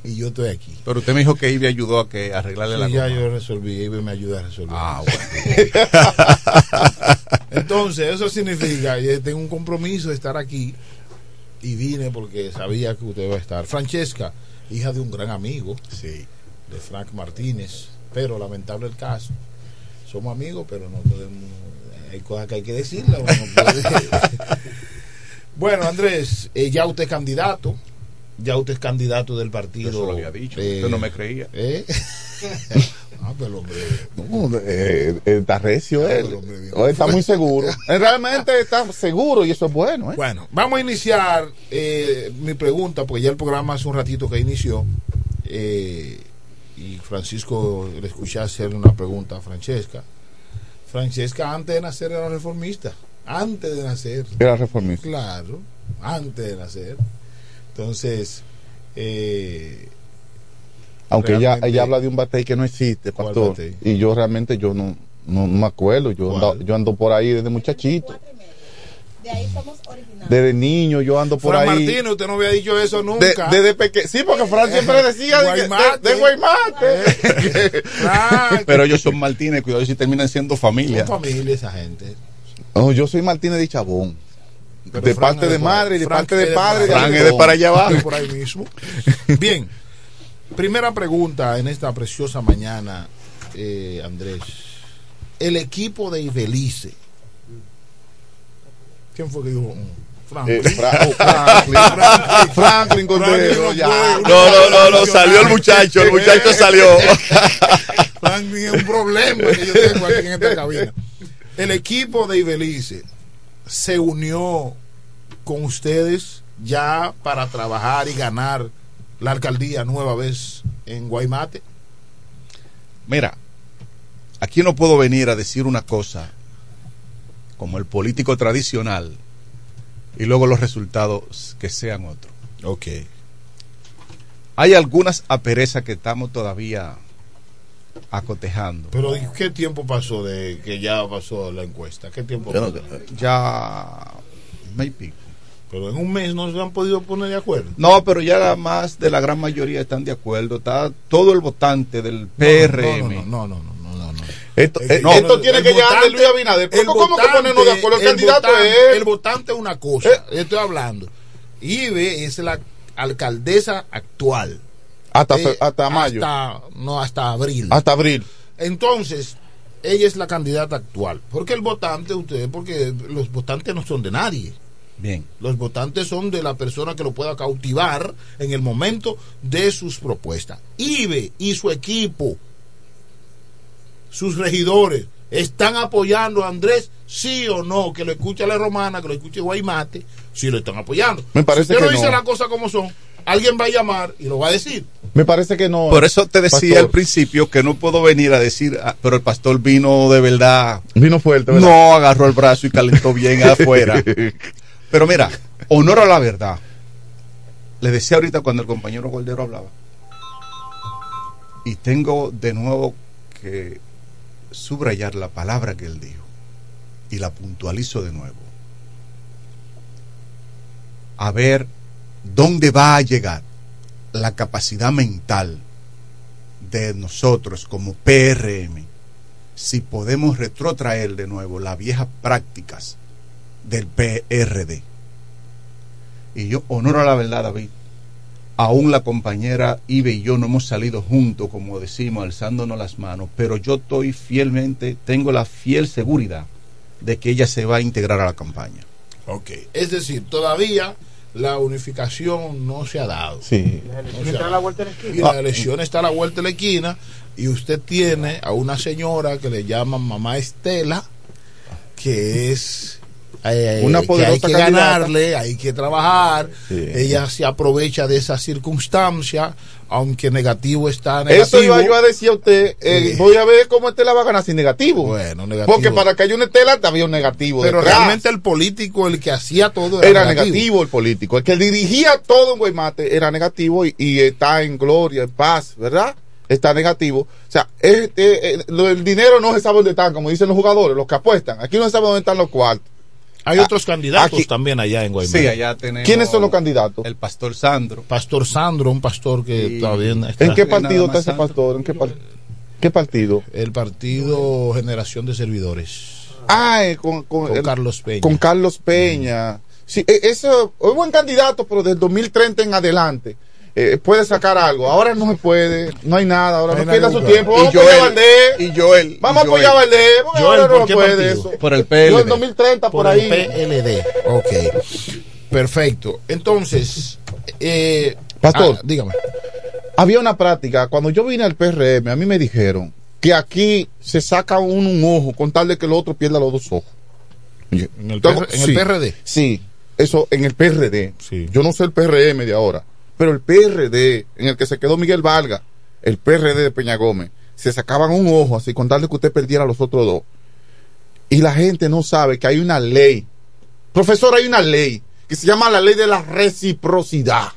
y yo estoy aquí. Pero usted me dijo que Ivy ayudó a que arreglarle la Sí, ya goma. yo resolví, Ibe me ayuda a resolver. Ah, Entonces, eso significa, yo tengo un compromiso de estar aquí y vine porque sabía que usted va a estar. Francesca, hija de un gran amigo, sí. de Frank Martínez, pero lamentable el caso. Somos amigos, pero no podemos. Hay cosas que hay que no puede- bueno, Andrés, eh, ya usted es candidato. Ya usted es candidato del partido. Yo eso lo había dicho, eh, usted no me creía. ¿eh? ah, pero hombre. No, eh, eh, está recio él. Hombre, bien. Hoy está muy seguro. Eh, Realmente está seguro y eso es bueno. ¿eh? Bueno, vamos a iniciar eh, mi pregunta, porque ya el programa hace un ratito que inició. eh, y Francisco le escuché hacer una pregunta a Francesca. Francesca antes de nacer era reformista. Antes de nacer. Era reformista. Claro, antes de nacer. Entonces, eh, Aunque ella, ella habla de un batey que no existe, ¿Cuál pastor. Y yo realmente yo no, No, no me acuerdo, yo ando, yo ando por ahí desde muchachito. De ahí somos originales. Desde niño yo ando por Fran ahí. Martínez, usted no había dicho eso De- nunca. desde pequeño. Sí, porque Fran siempre decía de, que- de- de Guaymate. Pero ellos son Martínez, cuidado si terminan siendo familia. Son familia esa gente. No, yo soy Martínez de Chabón. Pero de Fran parte de madre y de parte de padre. Fran es de para allá abajo. Por ahí mismo. Bien. Primera pregunta en esta preciosa mañana, eh, Andrés. El equipo de Ibelice. ¿Quién fue que dijo? Mm, Franklin. Eh, Fra- oh, Franklin. Franklin Cordero, ya. No, no, no, no, salió el muchacho, el muchacho salió. Franklin es un problema que yo tengo aquí en esta cabina. El equipo de Ibelice se unió con ustedes ya para trabajar y ganar la alcaldía nueva vez en Guaymate. Mira, aquí no puedo venir a decir una cosa como el político tradicional y luego los resultados que sean otros. Ok. Hay algunas aperezas que estamos todavía acotejando. Pero ¿y ¿qué tiempo pasó de que ya pasó la encuesta? ¿Qué tiempo? Pasó? ya pico. Pero en un mes no se han podido poner de acuerdo. No, pero ya la más de la gran mayoría están de acuerdo. Está todo el votante del PRM. No, no, no, no, no, no. Esto, eh, no, esto tiene que llegar de votante- Luis Abinader. el ¿Cómo, que votante- ponernos de acuerdo? El, candidato votante- es. El votante es una cosa. Estoy hablando. Ibe es la alcaldesa actual. Hasta, Eh, hasta mayo. Hasta, no, hasta abril. Hasta abril. Entonces, ella es la candidata actual. Porque el votante, ustedes, porque los votantes no son de nadie. Bien. Los votantes son de la persona que lo pueda cautivar en el momento de sus propuestas. IBE y su equipo, sus regidores, están apoyando a Andrés, sí o no, que lo escuche la romana, que lo escuche Guaymate, sí lo están apoyando. Me parece si usted que no dice no. las cosas como son, alguien va a llamar y lo va a decir. Me parece que no. Por eso te decía Pastor. al principio que no puedo venir a decir, ah, pero el pastor vino de verdad. Vino fuerte, ¿verdad? No agarró el brazo y calentó bien afuera. Pero mira, honor a la verdad. Le decía ahorita cuando el compañero Goldero hablaba. Y tengo de nuevo que subrayar la palabra que él dijo. Y la puntualizo de nuevo. A ver dónde va a llegar la capacidad mental de nosotros como PRM si podemos retrotraer de nuevo las viejas prácticas del PRD. Y yo honoro a la verdad, David. Aún la compañera Ibe y yo no hemos salido juntos, como decimos, alzándonos las manos, pero yo estoy fielmente, tengo la fiel seguridad de que ella se va a integrar a la campaña. Ok. Es decir, todavía la unificación no se ha dado. Sí. No se ha dado. Y la elección está a la vuelta de la esquina y usted tiene a una señora que le llaman mamá Estela, que es eh, Una que hay poderosa que candidata. ganarle, hay que trabajar. Sí. Ella se aprovecha de esa circunstancia, aunque negativo está negativo. Eso iba yo a decir a usted. eh, Sí. Voy a ver cómo Estela va a ganar sin negativo. Bueno, negativo. Porque para que haya una Estela había un negativo. Pero detrás. realmente el político, el que hacía todo era, era negativo. el político. El que dirigía todo en Guaymate era negativo y, y está en gloria, en paz, ¿verdad? Está negativo. O sea, del dinero no se sabe dónde están, como dicen los jugadores, los que apuestan. Aquí no se sabe dónde están los cuartos. Hay Ah, otros candidatos aquí- también allá en Guaymate. Sí, allá tenemos. ¿Quiénes son los candidatos? El pastor Sandro. Pastor Sandro, un pastor que Y- todavía está- ¿En qué partido está ese pastor? ¿En qué, par- qué partido? El partido Generación de Servidores. Ah, eh, con, con, Con el- Carlos Peña. Con Carlos Peña. Sí, eh, eso es buen candidato, pero del 2030 en adelante. Eh, puede sacar algo. Ahora no se puede, no hay nada. Ahora No pierda su tiempo. Vamos Y a apoyar a Joel, Valdés. y Joel, Vamos y a apoyar a. Valdés. porque Joel, ahora ¿por no qué puede eso. Por el Yo PLD. en 2030 por, por ahí. el PLD. Ok. Perfecto. Entonces, eh, Pastor. ah, dígame. Había una práctica, cuando yo vine al PRM, a mí me dijeron que aquí se saca uno un ojo con tal de que el otro pierda los dos ojos. En el, Tengo- PR en el sí. PRD. Sí, eso en el PRD. Sí. Yo no sé el PRM de ahora, pero el PRD en el que se quedó Miguel Valga, el PRD de Peña Gómez, se sacaban un ojo así con tal de que usted perdiera los otros dos. Y la gente no sabe que hay una ley. Profesor, hay una ley que se llama la ley de la reciprocidad.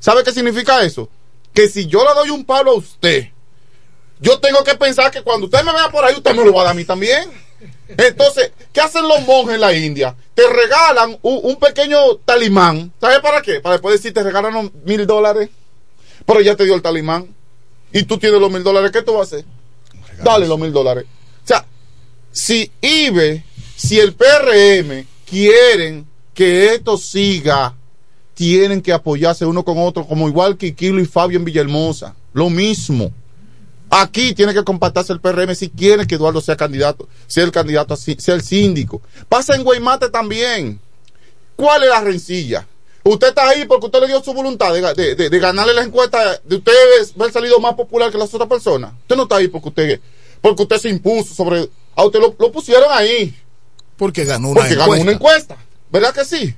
¿Sabe qué significa eso? Que si yo le doy un palo a usted yo tengo que pensar que cuando usted me vea por ahí, usted me lo va a dar a mí también. Entonces, ¿qué hacen los monjes en la India? Te regalan un, un pequeño talimán. ¿Sabes para qué? Para después decir, te regalan mil dólares. Pero ya te dio el talimán. Y tú tienes los mil dólares. ¿Qué tú vas a hacer? Dale los mil dólares. O sea, si IBE, si el PRM quieren que esto siga, tienen que apoyarse uno con otro, como igual que Kilo y Fabio en Villahermosa. Lo mismo. Aquí tiene que compactarse el PRM si quiere que Eduardo sea candidato, sea el candidato, sea el síndico. Pasa en Guaymate también. ¿Cuál es la rencilla? Usted está ahí porque usted le dio su voluntad de, ga- de- de- de ganarle la encuesta de usted haber salido más popular que las otras personas. Usted no está ahí porque usted, porque usted se impuso sobre. A usted lo, lo pusieron ahí. Porque ganó una Porque ganó una encuesta. ¿Verdad que sí?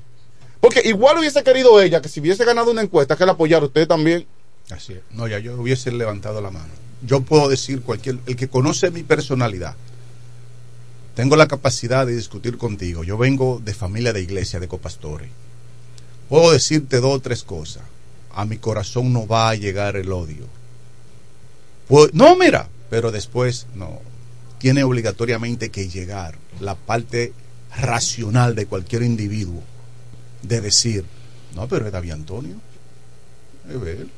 Porque igual hubiese querido ella que si hubiese ganado una encuesta que la apoyara usted también. Así es. No, ya yo hubiese levantado la mano. Yo puedo decir cualquier, el que conoce mi personalidad, tengo la capacidad de discutir contigo. Yo vengo de familia de iglesia, de copastores. Puedo decirte dos o tres cosas. A mi corazón no va a llegar el odio. No, mira, pero después no. Tiene obligatoriamente que llegar la parte racional de cualquier individuo de decir, no, pero es David Antonio. Es él.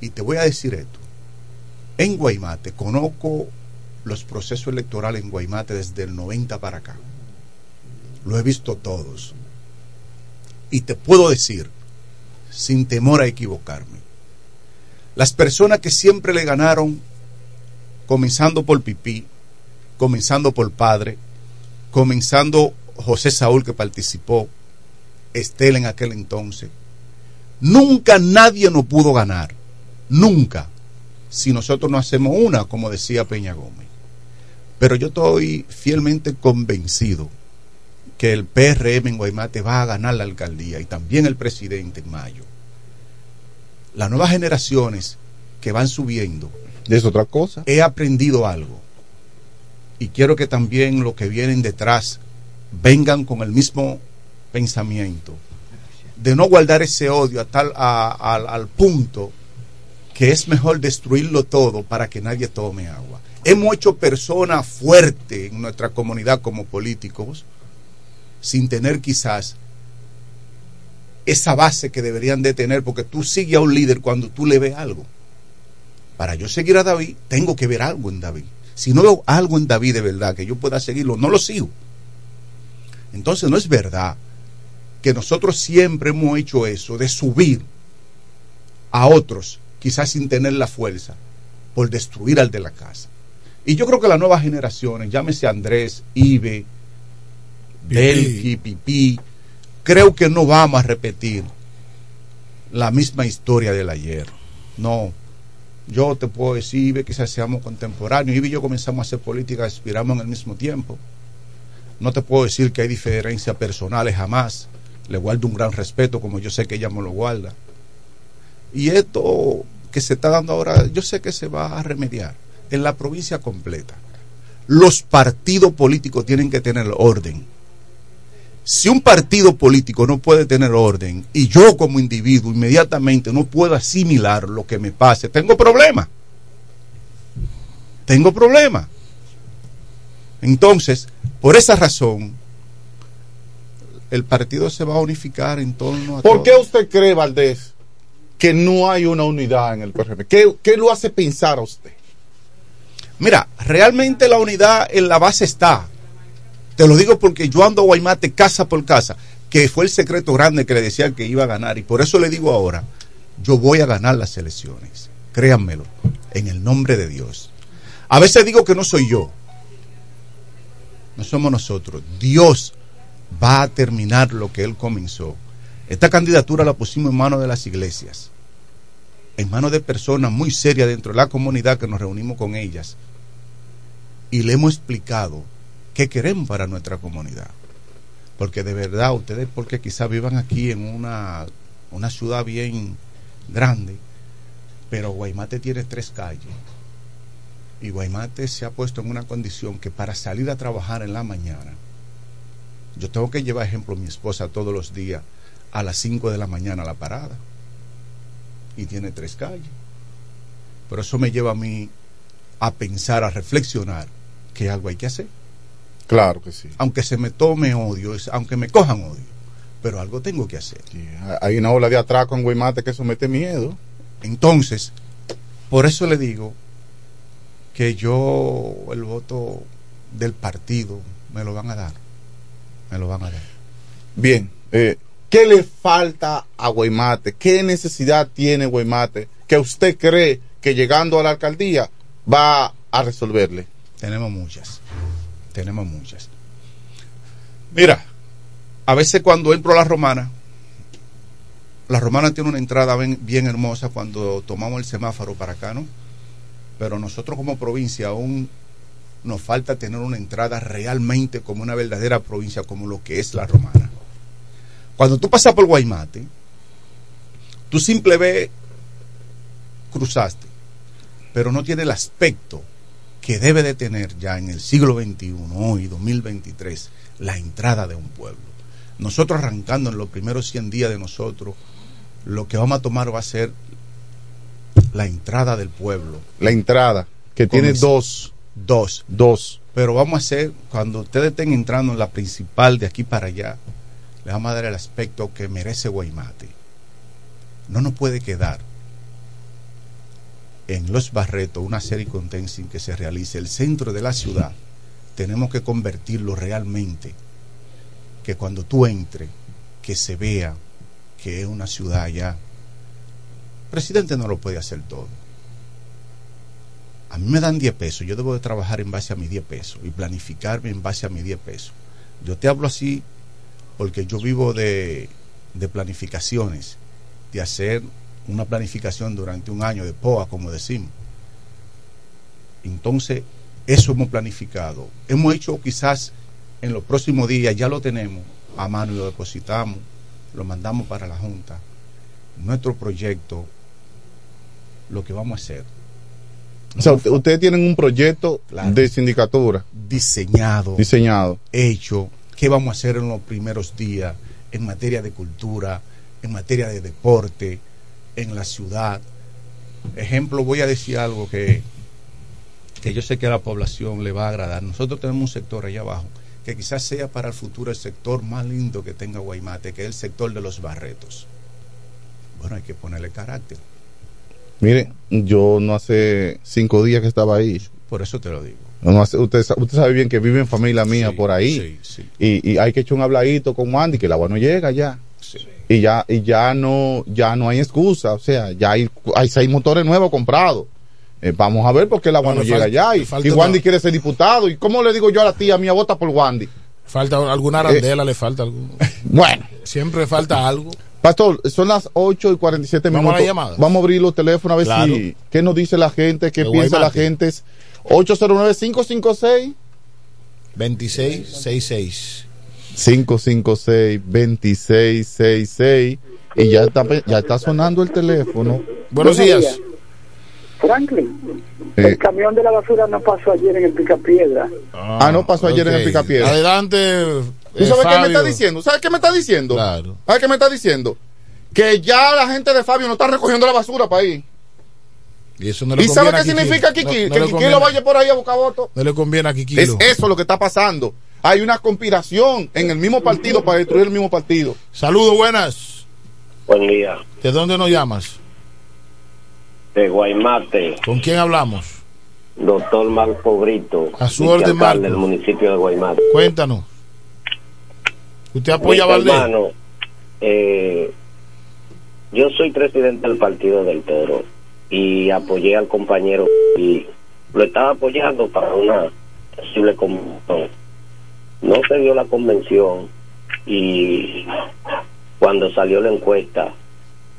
Y te voy a decir esto. En Guaymate, conozco los procesos electorales en Guaymate desde el 90 para acá. Lo he visto todos. Y te puedo decir, sin temor a equivocarme, las personas que siempre le ganaron, comenzando por Pipí, comenzando por Padre, comenzando José Saúl que participó, Estela en aquel entonces, nunca nadie nos pudo ganar, nunca, si nosotros no hacemos una, como decía Peña Gómez. Pero yo estoy fielmente convencido que el PRM en Guaymate va a ganar la alcaldía y también el presidente en mayo. Las nuevas generaciones que van subiendo. Es otra cosa. He aprendido algo. Y quiero que también los que vienen detrás vengan con el mismo pensamiento. De no guardar ese odio a tal, a- al- al punto que es mejor destruirlo todo para que nadie tome agua. Hemos hecho personas fuertes en nuestra comunidad como políticos sin tener quizás esa base que deberían de tener, porque tú sigues a un líder cuando tú le ves algo. Para yo seguir a David, tengo que ver algo en David. Si no veo algo en David de verdad que yo pueda seguirlo, no lo sigo. Entonces no es verdad que nosotros siempre hemos hecho eso, de subir a otros, quizás sin tener la fuerza, por destruir al de la casa. Y yo creo que las nuevas generaciones, llámese Andrés, Ibe, Delphi, Pipí, creo que no vamos a repetir la misma historia del ayer. No. Yo te puedo decir, Ibe, quizás seamos contemporáneos. Ibe y yo comenzamos a hacer política, aspiramos en el mismo tiempo. No te puedo decir que hay diferencias personales jamás. Le guardo un gran respeto, como yo sé que ella me lo guarda. Y esto que se está dando ahora, yo sé que se va a remediar en la provincia completa. Los partidos políticos tienen que tener orden. Si un partido político no puede tener orden y yo como individuo inmediatamente no puedo asimilar lo que me pase, tengo problema. Tengo problema. Entonces, por esa razón, el partido se va a unificar en torno a... ¿Por todo. qué usted cree, Valdés, que no hay una unidad en el PRM? ¿Qué, qué lo hace pensar a usted? Mira, realmente la unidad en la base está. Te lo digo porque yo ando a Guaymate casa por casa, que fue el secreto grande que le decía que iba a ganar. Y por eso le digo ahora, yo voy a ganar las elecciones. Créanmelo, en el nombre de Dios. A veces digo que no soy yo. No somos nosotros. Dios va a terminar lo que Él comenzó. Esta candidatura la pusimos en manos de las iglesias, en manos de personas muy serias dentro de la comunidad que nos reunimos con ellas y le hemos explicado qué queremos para nuestra comunidad. Porque de verdad, ustedes, porque quizás vivan aquí en una, una ciudad bien grande, pero Guaymate tiene tres calles. Y Guaymate se ha puesto en una condición que para salir a trabajar en la mañana, yo tengo que llevar, ejemplo, a mi esposa todos los días a las 5 de la mañana a la parada. Y tiene tres calles. Pero eso me lleva a mí a pensar, a reflexionar que algo hay que hacer. Claro que sí. Aunque se me tome odio, aunque me cojan odio, pero algo tengo que hacer. Hay una ola de atraco en Guaymate que eso mete miedo. Entonces, por eso le digo que yo el voto del partido me lo van a dar. Me lo van a dar. Bien, eh, ¿qué le falta a Guaymate? ¿Qué necesidad tiene Guaymate que usted cree que llegando a la alcaldía va a resolverle? Tenemos muchas. Tenemos muchas. Mira, a veces cuando entro a la romana, la romana tiene una entrada bien, bien hermosa cuando tomamos el semáforo para acá, ¿no? Pero nosotros como provincia aún nos falta tener una entrada realmente como una verdadera provincia, como lo que es la romana. Cuando tú pasas por Guaymate, tú simple ve cruzaste, pero no tiene el aspecto que debe de tener ya en el siglo XXI, hoy 2023, la entrada de un pueblo. Nosotros arrancando en los primeros 100 días de nosotros, lo que vamos a tomar va a ser la entrada del pueblo. La entrada, que tiene dos. Dos. Dos. Pero vamos a hacer, cuando ustedes estén entrando en la principal de aquí para allá, le vamos a dar el aspecto que merece Guaymate. No nos puede quedar en Los Barretos una serie sin que se realice el centro de la ciudad. Tenemos que convertirlo realmente, que cuando tú entres, que se vea que es una ciudad ya. presidente no lo puede hacer todo. A mí me dan 10 pesos, yo debo de trabajar en base a mis 10 pesos y planificarme en base a mis 10 pesos. Yo te hablo así porque yo vivo de, de planificaciones, de hacer una planificación durante un año de POA, como decimos. Entonces, eso hemos planificado. Hemos hecho quizás en los próximos días, ya lo tenemos a mano y lo depositamos, lo mandamos para la Junta. Nuestro proyecto, lo que vamos a hacer, O sea, usted- ustedes tienen un proyecto de sindicatura diseñado, diseñado. hecho, qué vamos a hacer en los primeros días en materia de cultura, en materia de deporte, en la ciudad. Ejemplo, voy a decir algo que, que yo sé que a la población le va a agradar. Nosotros tenemos un sector allá abajo que quizás sea para el futuro el sector más lindo que tenga Guaymate, que es el sector de los barretos. Bueno, hay que ponerle carácter. Mire, yo no hace cinco días que estaba ahí. Por eso te lo digo. Usted, usted sabe bien que vive en familia mía por ahí. Y, y hay que echar un habladito con Wandy, que el agua no llega ya. Y ya, y ya no, ya no hay excusa. O sea, ya hay, hay seis motores nuevos comprados. Eh, vamos a ver por qué el agua no llega ya. Y, y una- Wandy quiere ser diputado. ¿Y cómo le digo yo a la tía mía, vota por Wandy? Falta alguna arandela, le falta algo. Bueno. Siempre falta algo. Pastor, son las 8 y 47 Vamos a minutos. llamadas. Vamos a abrir los teléfonos a ver Claro. si qué nos dice la gente, qué piensa la gente. 809-556 2666 556-2666 y ya está, ya está sonando el teléfono. Buenos días. Franklin, Eh, el camión de la basura no pasó ayer en el Picapiedra. ah, no pasó ayer en el. Picapiedra. Adelante. ¿Tú eh, sabes qué me está diciendo? ¿Sabes qué me está diciendo? Claro. ¿Sabes qué me está diciendo? Que ya la gente de Fabio no está recogiendo la basura para ahí. Y eso no le ¿Y sabe qué significa Kiki? No- no que vaya por ahí a buscar votos. No le conviene a Kiki. Es eso lo que está pasando. Hay una conspiración en el mismo partido para destruir el mismo partido. Saludos, buenas. Buen día. ¿De dónde nos llamas? De Guaymate, ¿Con quién hablamos? doctor Marco Brito. A su orden, Marco. del municipio de Guaymate. Cuéntanos. ¿Usted apoya a Valdés? hermano, eh, yo soy presidente del Partido del Toro y apoyé al compañero y lo estaba apoyando para una posible convención. No se dio la convención y cuando salió la encuesta,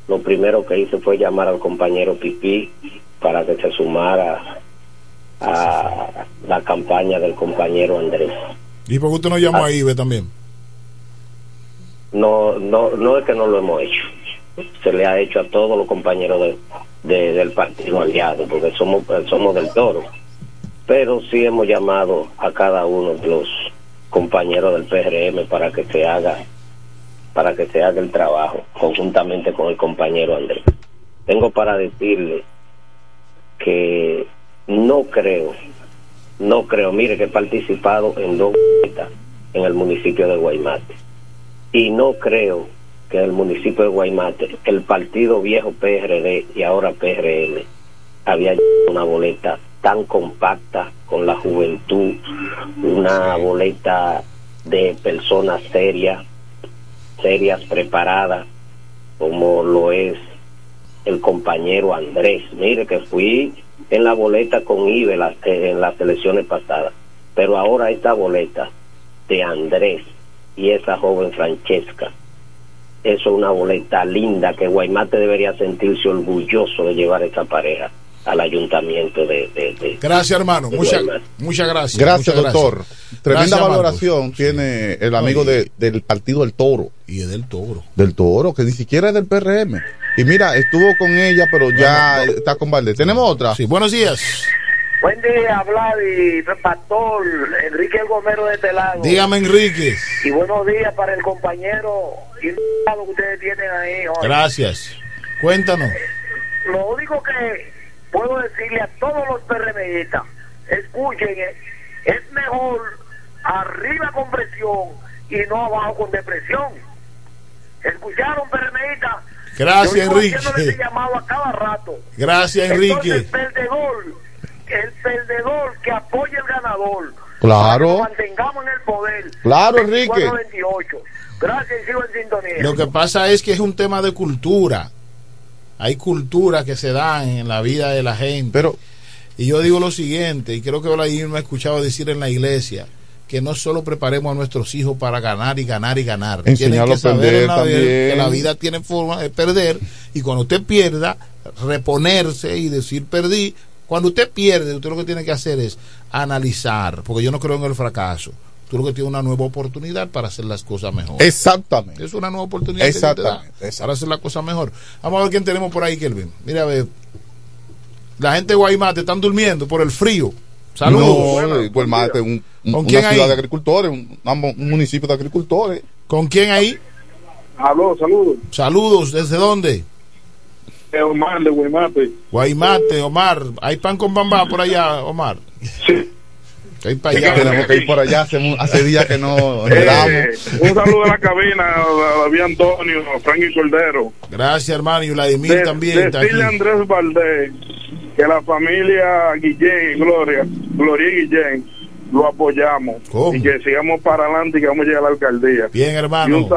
lo primero que hice fue llamar al compañero Pipí para que se sumara a la campaña del compañero Andrés. ¿Y por qué usted no llamó a Ibe también? no no no es que no lo hemos hecho se le ha hecho a todos los compañeros de, de- del partido aliado porque somos somos del toro. Pero sí hemos llamado a cada uno de los compañeros del PRM para que se haga para que se haga el trabajo conjuntamente con el compañero Andrés. Tengo para decirle que no creo, no creo, mire que he participado en dos en el municipio de Guaymate. Y no creo que el municipio de Guaymate el partido viejo PRD y ahora PRM había una boleta tan compacta con la juventud, una boleta de personas serias, serias, preparadas, como lo es el compañero Andrés. Mire que fui en la boleta con Ibe en las elecciones pasadas, pero ahora esta boleta de Andrés y esa joven Francesca, eso es una boleta linda que Guaymate debería sentirse orgulloso de llevar esta pareja al ayuntamiento de... de- de- Gracias, hermano. de Muchas muchas gracias. Gracias, muchas doctor. Tremenda Gracias, valoración tiene el amigo de- del partido del Toro. Y es del Toro. Del Toro, que ni siquiera es del PRM. Y mira, estuvo con ella, pero ya está con Valdés. ¿Tenemos otra? Sí, buenos días. Buen día, Vladi, Pastor, Enrique el Gomero de este lado. Dígame, Enrique. Y buenos días para el compañero invitado que ustedes tienen ahí. Gracias. Cuéntanos. Lo único que puedo decirle a todos los PRMistas, escuchen, eh, es mejor arriba con presión y no abajo con depresión. ¿Escucharon, PRMistas? Gracias, Enrique. llamado a cada rato. Gracias, Enrique. Entonces, perdedor, el perdedor que apoya el ganador. Claro. Mantengamos en el poder. Claro, Enrique. 24-28. Gracias sigo en sintonía. Lo que pasa es que es un tema de cultura. Hay cultura que se dan en la vida de la gente. Pero, y yo digo lo siguiente, y creo que Olair me ha escuchado decir en la iglesia, que no solo preparemos a nuestros hijos para ganar y ganar y ganar. Enseñarlo Tienen que a perder en la vida también. que la vida tiene forma de perder y cuando usted pierda, reponerse y decir perdí. Cuando usted pierde, usted lo que tiene que hacer es analizar, porque yo no creo en el fracaso. Tú lo que tienes una nueva oportunidad para hacer las cosas mejor. Exactamente. Es una nueva oportunidad que Dios te da Exactamente. para hacer las cosas mejor. Vamos a ver quién tenemos por ahí, Kelvin. Mira, a ver. La gente de Guaymate están durmiendo por el frío. Saludos. No, Guaymate, un, un- ¿Con una quién ciudad ahí? de agricultores, un, un municipio de agricultores. ¿Con quién ahí? Aló, saludos. Saludos. ¿Desde dónde? Omar de Guaymate. Guaymate, Omar. ¿Hay pan con bamba por allá, Omar? Sí. Hay para allá. Tenemos que ir por allá. Hace, hace días que no Eh, un saludo a la cabina, a David Antonio, a Frankie Cordero. Gracias, hermano. Y Vladimir De- también. está. Decirle a Andrés Valdés que la familia Guillén y Gloria, Gloria y Guillén, lo apoyamos. ¿Cómo? Y que sigamos para adelante y que vamos a llegar a la alcaldía. Bien, hermano.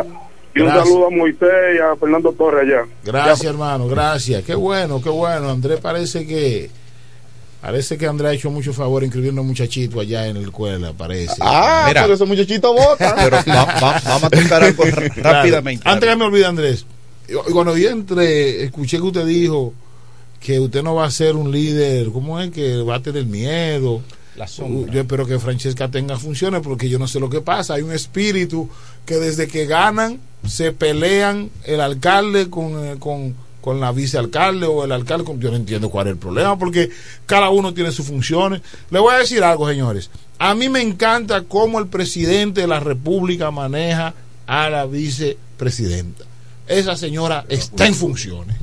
Y un Gracias. saludo a Moisés y a Fernando Torres allá. Gracias, hermano, gracias. Qué bueno, qué bueno. Andrés parece que parece que Andrés ha hecho mucho favor inscribiendo un muchachito allá en la escuela, parece. Ah, pero ese muchachito vota. Pero va- va- vamos a tocar algo rápidamente. Antes que me olvide, Andrés, cuando yo entré, escuché que usted dijo que usted no va a ser un líder, ¿cómo es? Que va a tener miedo. La sombra. Yo espero que Francesca tenga funciones porque yo no sé lo que pasa. Hay un espíritu que desde que ganan se pelean el alcalde con, eh, con, con la vicealcalde o el alcalde. Con, yo no entiendo cuál es el problema porque cada uno tiene sus funciones. Le voy a decir algo, señores. A mí me encanta cómo el presidente de la República maneja a la vicepresidenta. Esa señora está en funciones.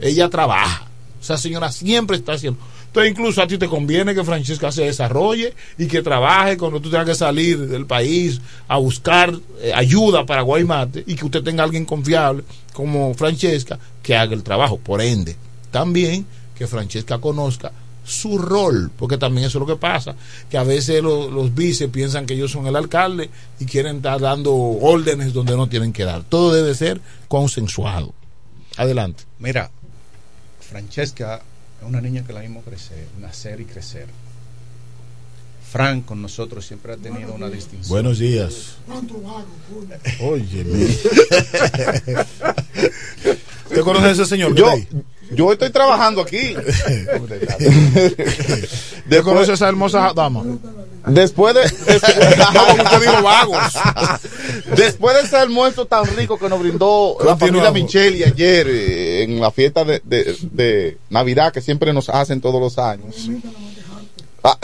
Ella trabaja. Esa señora siempre está haciendo. Entonces, incluso a ti te conviene que Francesca se desarrolle y que trabaje cuando tú tengas que salir del país a buscar eh, ayuda para Guaymate y que usted tenga alguien confiable como Francesca que haga el trabajo. Por ende, también que Francesca conozca su rol, porque también eso es lo que pasa, que a veces lo- los vice piensan que ellos son el alcalde y quieren estar dando órdenes donde no tienen que dar. Todo debe ser consensuado. Adelante. Mira, Francesca es una niña que la vimos crecer, nacer y crecer. Frank con nosotros siempre ha tenido una distinción. Buenos días. Oye, ¿Usted conoce a ese señor? Yo, yo estoy trabajando aquí. ¿Usted conoce a esa hermosa dama? Después de. Después de ese almuerzo tan rico que nos brindó la familia. Micheli ayer eh, en la fiesta de, de- de Navidad que siempre nos hacen todos los años. Ah,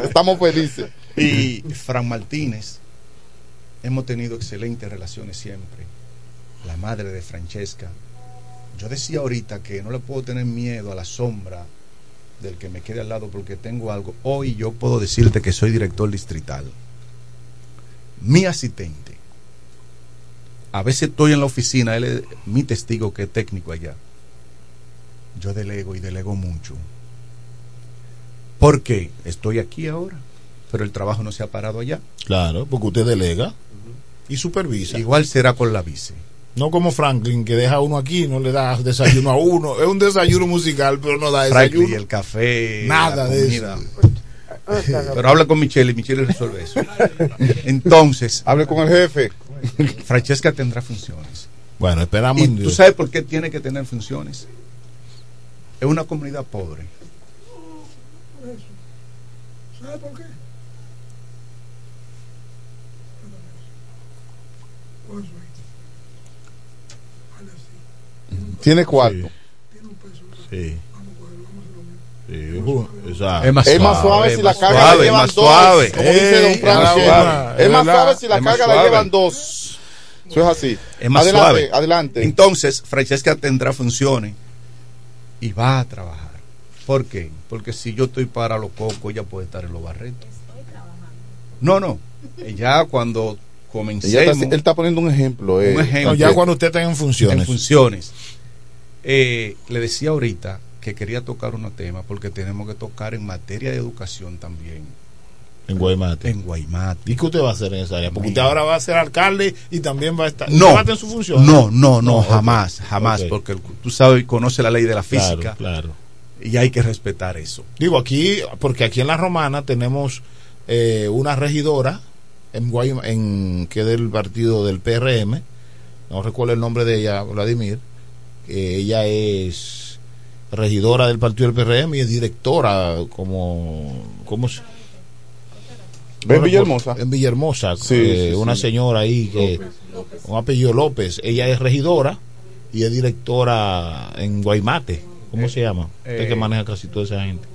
Estamos felices. Y Fran Martínez, hemos tenido excelentes relaciones siempre. La madre de Francesca, Yo decía ahorita que no le puedo tener miedo a la sombra del que me quede al lado porque tengo algo. Hoy yo puedo decirte que soy director distrital. Mi asistente. A veces estoy en la oficina, él es mi testigo que es técnico allá. Yo delego y delego mucho. ¿Por qué? Estoy aquí ahora, pero el trabajo no se ha parado allá. Claro, porque usted delega y supervisa. Igual será con la vice. No como Franklin, que deja uno aquí, no le da desayuno a uno. Es un desayuno musical, pero no da desayuno. Franklin, el café, Nada la de eso. Pero habla con Michelle y Michelle resuelve eso. Entonces, hable con el jefe. Francesca tendrá funciones. Bueno, esperamos ¿Y en tú sabes por qué tiene que tener funciones? Es una comunidad pobre. ¿Sabe por qué? Pues, Tiene cuarto. Sí. Sí. Es más Es más suave, suave si la carga suave, la llevan más dos, suave. como dice don Ey, Francis. suave. Es más suave si la carga la llevan dos. Eso es así. Es más adelante, suave. Adelante. Entonces, Francesca tendrá funciones y va a trabajar. ¿Por qué? Porque si yo estoy para los cocos, ella puede estar en los barretos. No, no. Ya cuando Ella comencemos. está- él está poniendo un ejemplo. eh. un ejemplo. No, ya cuando usted está en funciones. En funciones. Eh, le decía ahorita que quería tocar unos temas porque tenemos que tocar en materia de educación también. En Guaymate. En Guaymate. ¿Y qué usted va a hacer en esa área? Porque usted ahora va a ser alcalde y también va a estar. No, ¿Usted va a tener su función? no, no, no, jamás, jamás, porque tú sabes, conoce la ley de la Claro, física claro. y hay que respetar eso. Digo, aquí, porque aquí en La Romana tenemos eh, una regidora en, Guayma- en que es del partido del PRM, no recuerdo el nombre de ella, Vladimir, ella es regidora del partido del PRM y es directora como... ¿Cómo se...? ¿Ve en Villahermosa? En Villahermosa, Sí, eh, sí, una sí. señora ahí que... Un apellido López. Ella es regidora y es directora en Guaymate. ¿Cómo se llama? Usted eh, que maneja casi toda esa gente.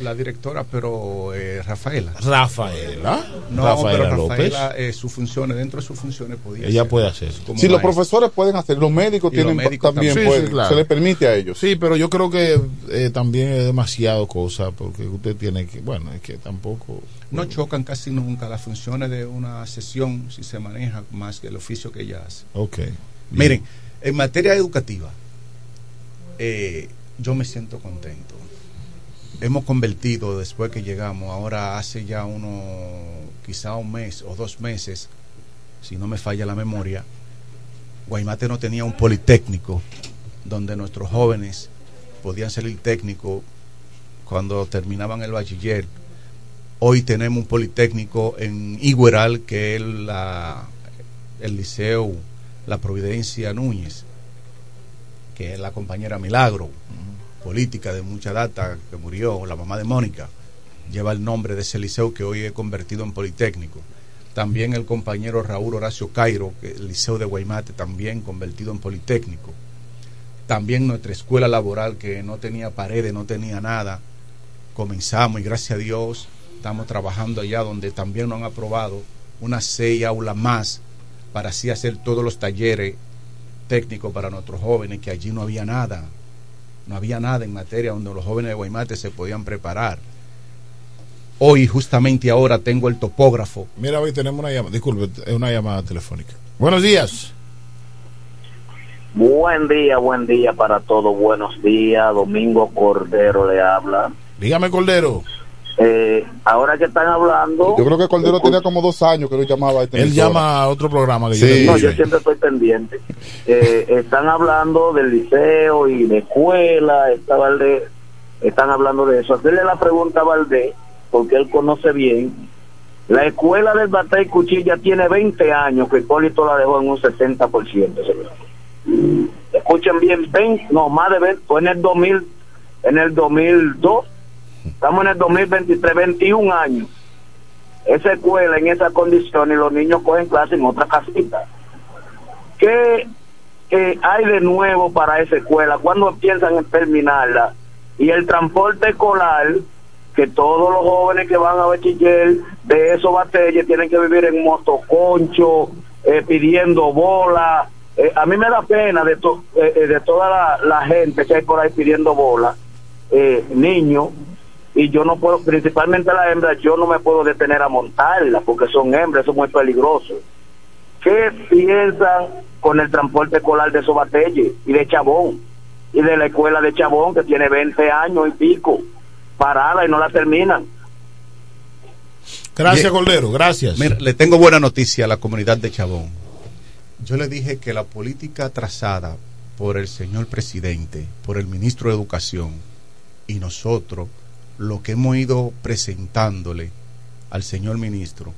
La directora, pero eh, Rafaela. Rafaela. No, Rafaela pero López. Rafaela, eh, sus funciones, dentro de sus funciones podía Ella ser puede hacer. Si los profesores pueden hacer, los médicos Y los tienen médicos también, Sí, sí, pueden, claro. se les permite a ellos. Sí, pero yo creo que eh, también es demasiado cosa porque usted tiene que, bueno, es que tampoco. No chocan casi nunca las funciones de una sesión si se maneja más que el oficio que ella hace. Ok. Miren, en materia educativa, eh, yo me siento contento. Hemos convertido después que llegamos, ahora hace ya uno, quizá un mes o dos meses, si no me falla la memoria, Guaymate no tenía un politécnico donde nuestros jóvenes podían salir técnicos cuando terminaban el bachiller. Hoy tenemos un politécnico en Igueral, que es la, el liceo La Providencia Núñez, que es la compañera Milagro, política de mucha data, que murió, la mamá de Mónica, lleva el nombre de ese liceo que hoy he convertido en politécnico. También el compañero Raúl Horacio Cairo, que el liceo de Guaymate, también convertido en politécnico. También nuestra escuela laboral, que no tenía paredes, no tenía nada. Comenzamos y gracias a Dios estamos trabajando allá donde también nos han aprobado unas seis aulas más para así hacer todos los talleres técnicos para nuestros jóvenes, que allí no había nada. No había nada en materia donde los jóvenes de Guaymate se podían preparar. Hoy, justamente ahora, tengo el topógrafo. Mira, hoy tenemos una llamada, disculpe, es una llamada telefónica. Buenos días. Buen día, buen día para todos. Buenos días. Domingo Cordero le habla. Dígame, Cordero. Eh, ahora que están hablando. Yo creo que Cordero tenía como dos años que lo llamaba a esta Él emisora. llama a otro programa que Sí. yo No, yo siempre estoy pendiente. Eh, están hablando del liceo y de escuela. Está Valdés, están hablando de eso. Hacerle la pregunta a Valdés, porque él conoce bien. La escuela del Batey Cuchilla tiene 20 años que Hipólito la dejó en un 60%. señor. Escuchen bien, 20, no, más de 20, fue en el 2000, en el 2002. Estamos en el 2023, 21 años. Esa escuela en esa condición y los niños cogen clase en otra casita. ¿Qué eh, hay de nuevo para esa escuela? ¿Cuándo piensan en terminarla? Y el transporte escolar, que todos los jóvenes que van a bachiller de esos batalles tienen que vivir en motoconcho, eh, pidiendo bola, Eh, a mí me da pena de, to- eh, eh, de toda la, la gente que hay por ahí pidiendo bola, niños, y yo no puedo, principalmente las hembras, yo no me puedo detener a montarlas porque son hembras, eso es muy peligroso. ¿Qué piensan con el transporte escolar de Sobatelle y de Chabón? Y de la escuela de Chabón que tiene 20 años y pico, parada y no la terminan. Gracias. Cordero, gracias. Mira, le tengo buena noticia a la comunidad de Chabón. Yo le dije que la política trazada por el señor presidente, por el ministro de Educación y nosotros, lo que hemos ido presentándole al señor ministro,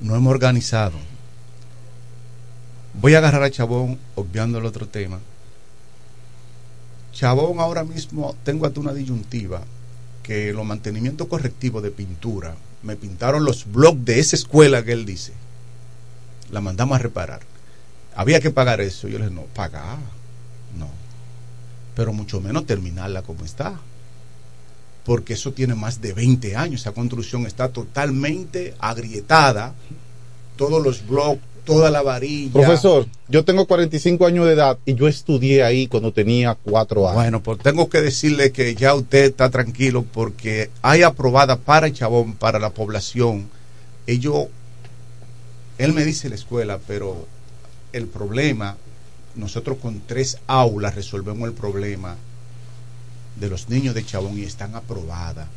no hemos organizado. Voy a agarrar a Chabón, obviando el otro tema. Chabón ahora mismo tengo hasta una disyuntiva que los mantenimientos correctivos de pintura me pintaron los blogs de esa escuela que él dice. La mandamos a reparar. Había que pagar eso. Yo le dije, no, pagar. No. Pero mucho menos terminarla como está. Porque eso tiene más de 20 años. Esa construcción está totalmente agrietada. Todos los blogs, toda la varilla. Profesor, yo tengo 45 años de edad y yo estudié ahí cuando tenía 4 años. Bueno, pues tengo que decirle que ya usted está tranquilo porque hay aprobada para el Chabón, para la población. Ellos, él me dice la escuela, pero el problema, nosotros con tres aulas resolvemos el problema de los niños de Chabón y están aprobadas.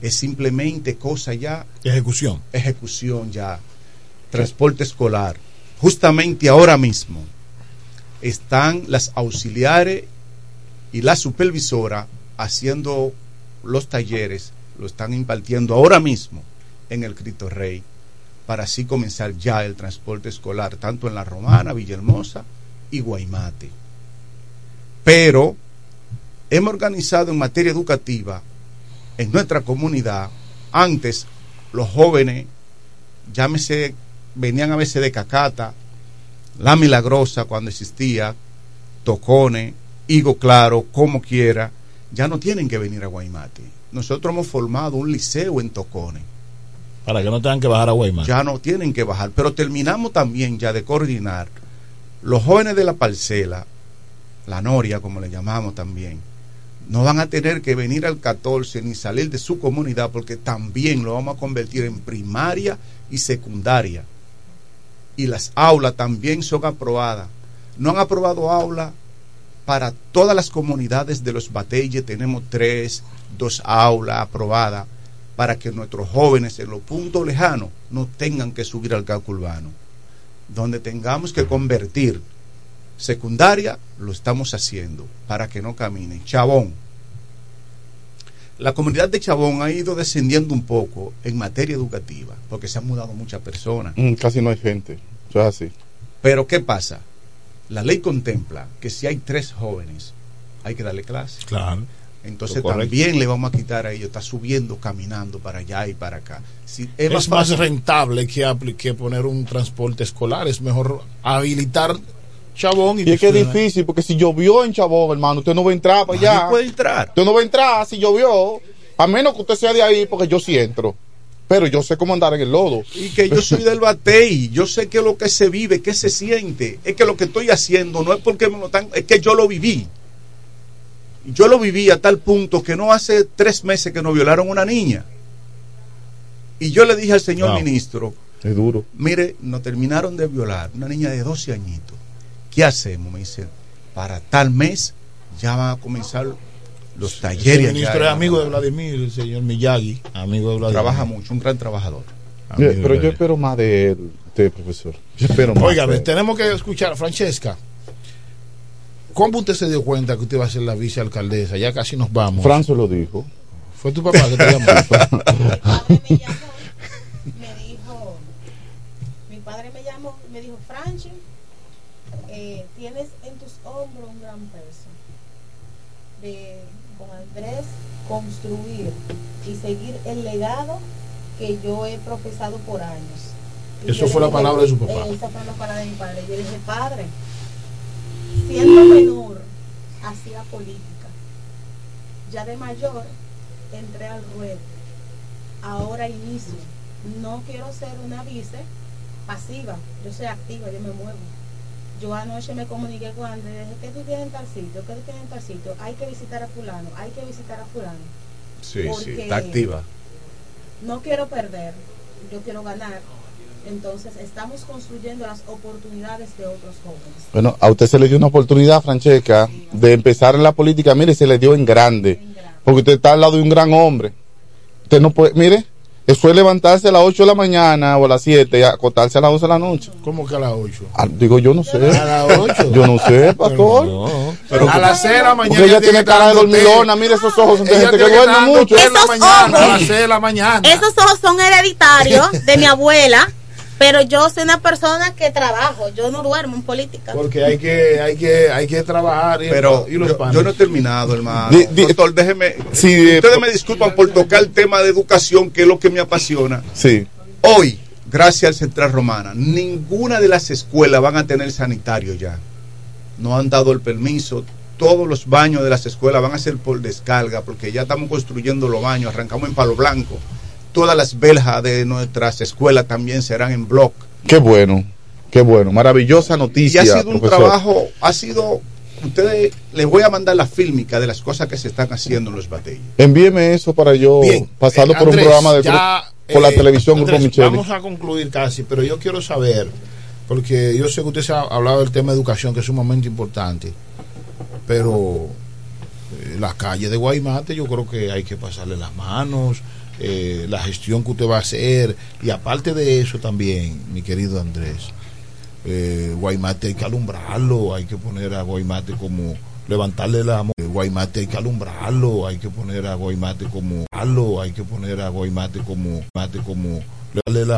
Es simplemente cosa ya. Ejecución. Ejecución ya. Transporte escolar. Justamente ahora mismo están las auxiliares y la supervisora haciendo los talleres, lo están impartiendo ahora mismo en el Cristo Rey, para así comenzar ya el transporte escolar, tanto en La Romana, Villahermosa y Guaymate. Pero hemos organizado en materia educativa en nuestra comunidad, antes los jóvenes, llámese, venían a veces de Cacata, La Milagrosa cuando existía, Tocones, Higo Claro, como quiera, ya no tienen que venir a Guaymate. Nosotros hemos formado un liceo en Tocones. Para que no tengan que bajar a Guaymate. Ya no tienen que bajar, pero terminamos también ya de coordinar los jóvenes de la parcela, la noria como le llamamos también, no van a tener que venir al 14 ni salir de su comunidad porque también lo vamos a convertir en primaria y secundaria. Y las aulas también son aprobadas. No han aprobado aulas para todas las comunidades de los Batelles. Tenemos tres, dos aulas aprobadas para que nuestros jóvenes en los puntos lejanos no tengan que subir al casco urbano. Donde tengamos que convertir secundaria, lo estamos haciendo para que no caminen. Chabón. La comunidad de Chabón ha ido descendiendo un poco en materia educativa, porque se han mudado muchas personas. Mm, casi no hay gente. Eso es así. Pero ¿qué pasa? La ley contempla que si hay tres jóvenes, hay que darle clase. Claro. Entonces también le vamos a quitar a ellos, está subiendo, caminando para allá y para acá. Si Es, más, fácil- rentable que, que poner un transporte escolar. Es mejor habilitar Chabón y, Y es que es difícil, porque si llovió en Chabón, hermano, usted no va a entrar para allá. puede entrar. Usted no va a entrar si llovió. A menos que usted sea de ahí, porque yo sí entro. Pero yo sé cómo andar en el lodo. Y que yo soy del Batey, yo sé que lo que se vive, que se siente, es que lo que estoy haciendo no es porque me lo están, es que yo lo viví. Yo lo viví a tal punto que no hace tres meses que nos violaron una niña. Y yo le dije al señor ministro, Es duro. mire, nos terminaron de violar, una niña de 12 añitos. ¿Qué hacemos? Me dice, para tal mes ya van a comenzar los El talleres. allá ministro es amigo de Romana". Vladimir, el señor Miyagi, amigo de Vladimir. Trabaja mucho, un gran trabajador. Pero yo espero más de él, usted, profesor. Yo espero más. Él. tenemos que escuchar, Francesca. ¿Cómo usted se dio cuenta que usted va a ser la vicealcaldesa? Ya casi nos vamos. Franzo lo dijo. Fue tu papá que te llamó. tienes en tus hombros un gran peso de con Andrés construir y seguir el legado que yo he profesado por años. Y Eso fue la palabra de su papá. Esa fue la palabra de mi padre. Yo le dije, padre, siendo menor, hacía política. Ya de mayor, entré al ruedo. Ahora inicio. No quiero ser una vice pasiva. Yo soy activa, yo me muevo. Yo anoche me comuniqué con Andrés, ¿qué tú tienes en tal sitio? ¿Qué tú tienes en tal sitio? Hay que visitar a fulano, hay que visitar a fulano. Sí, sí, está activa. No quiero perder, yo quiero ganar. Entonces estamos construyendo las oportunidades de otros jóvenes. Bueno, a usted se le dio una oportunidad, Francesca, de empezar en la política. Mire, se le dio en grande. Porque usted está al lado de un gran hombre. Usted no puede, mire, eso es levantarse a las 8 de la mañana o a las 7 y acostarse a las 11 de la noche. ¿Cómo que a las 8? Ah, digo, yo no sé. A las 8. Yo no sé, pastor. a las 6 de la mañana. Porque ella tiene cara de dormilona. Mire, esos ojos son de Ella gente que duerme mucho. té en la Esos mañana, a las ojos. 6 de la mañana. Esos ojos son hereditarios de mi abuela, pero yo soy una persona que trabajo, yo no duermo en política. Porque hay que, hay que, hay que trabajar. Y, Pero y los yo, panes. yo no he terminado, hermano. Di- di- Doctor, déjeme. Sí, eh, ustedes me disculpan por tocar el tema de educación, que es lo que me apasiona. Sí. Hoy, gracias al Central Romana, ninguna de las escuelas van a tener sanitario ya. No han dado el permiso. Todos los baños de las escuelas van a ser por descarga, porque ya estamos construyendo los baños. Arrancamos en Palo Blanco. Todas las beljas de nuestras escuelas también serán en block. Qué bueno, qué bueno. Maravillosa Y noticia, ha sido un profesor. trabajo, ha sido. Ustedes, les voy a mandar la fílmica de las cosas que se están haciendo en los batallos. Envíeme eso para yo Bien, pasarlo eh, por un programa de ya, por la eh, televisión Grupo Micheli. Vamos a concluir casi, pero yo quiero saber, porque yo sé que usted se ha hablado del tema de educación, que es sumamente importante, pero eh, la calle de Guaymate yo creo que hay que pasarle las manos, eh, la gestión que usted va a hacer, y aparte de eso también, mi querido Andrés, eh, Guaymate hay que alumbrarlo, hay que poner a Guaymate como levantarle la mo- Guaymate hay que alumbrarlo, hay que poner a Guaymate como hay que poner a Guaymate como mate como darle la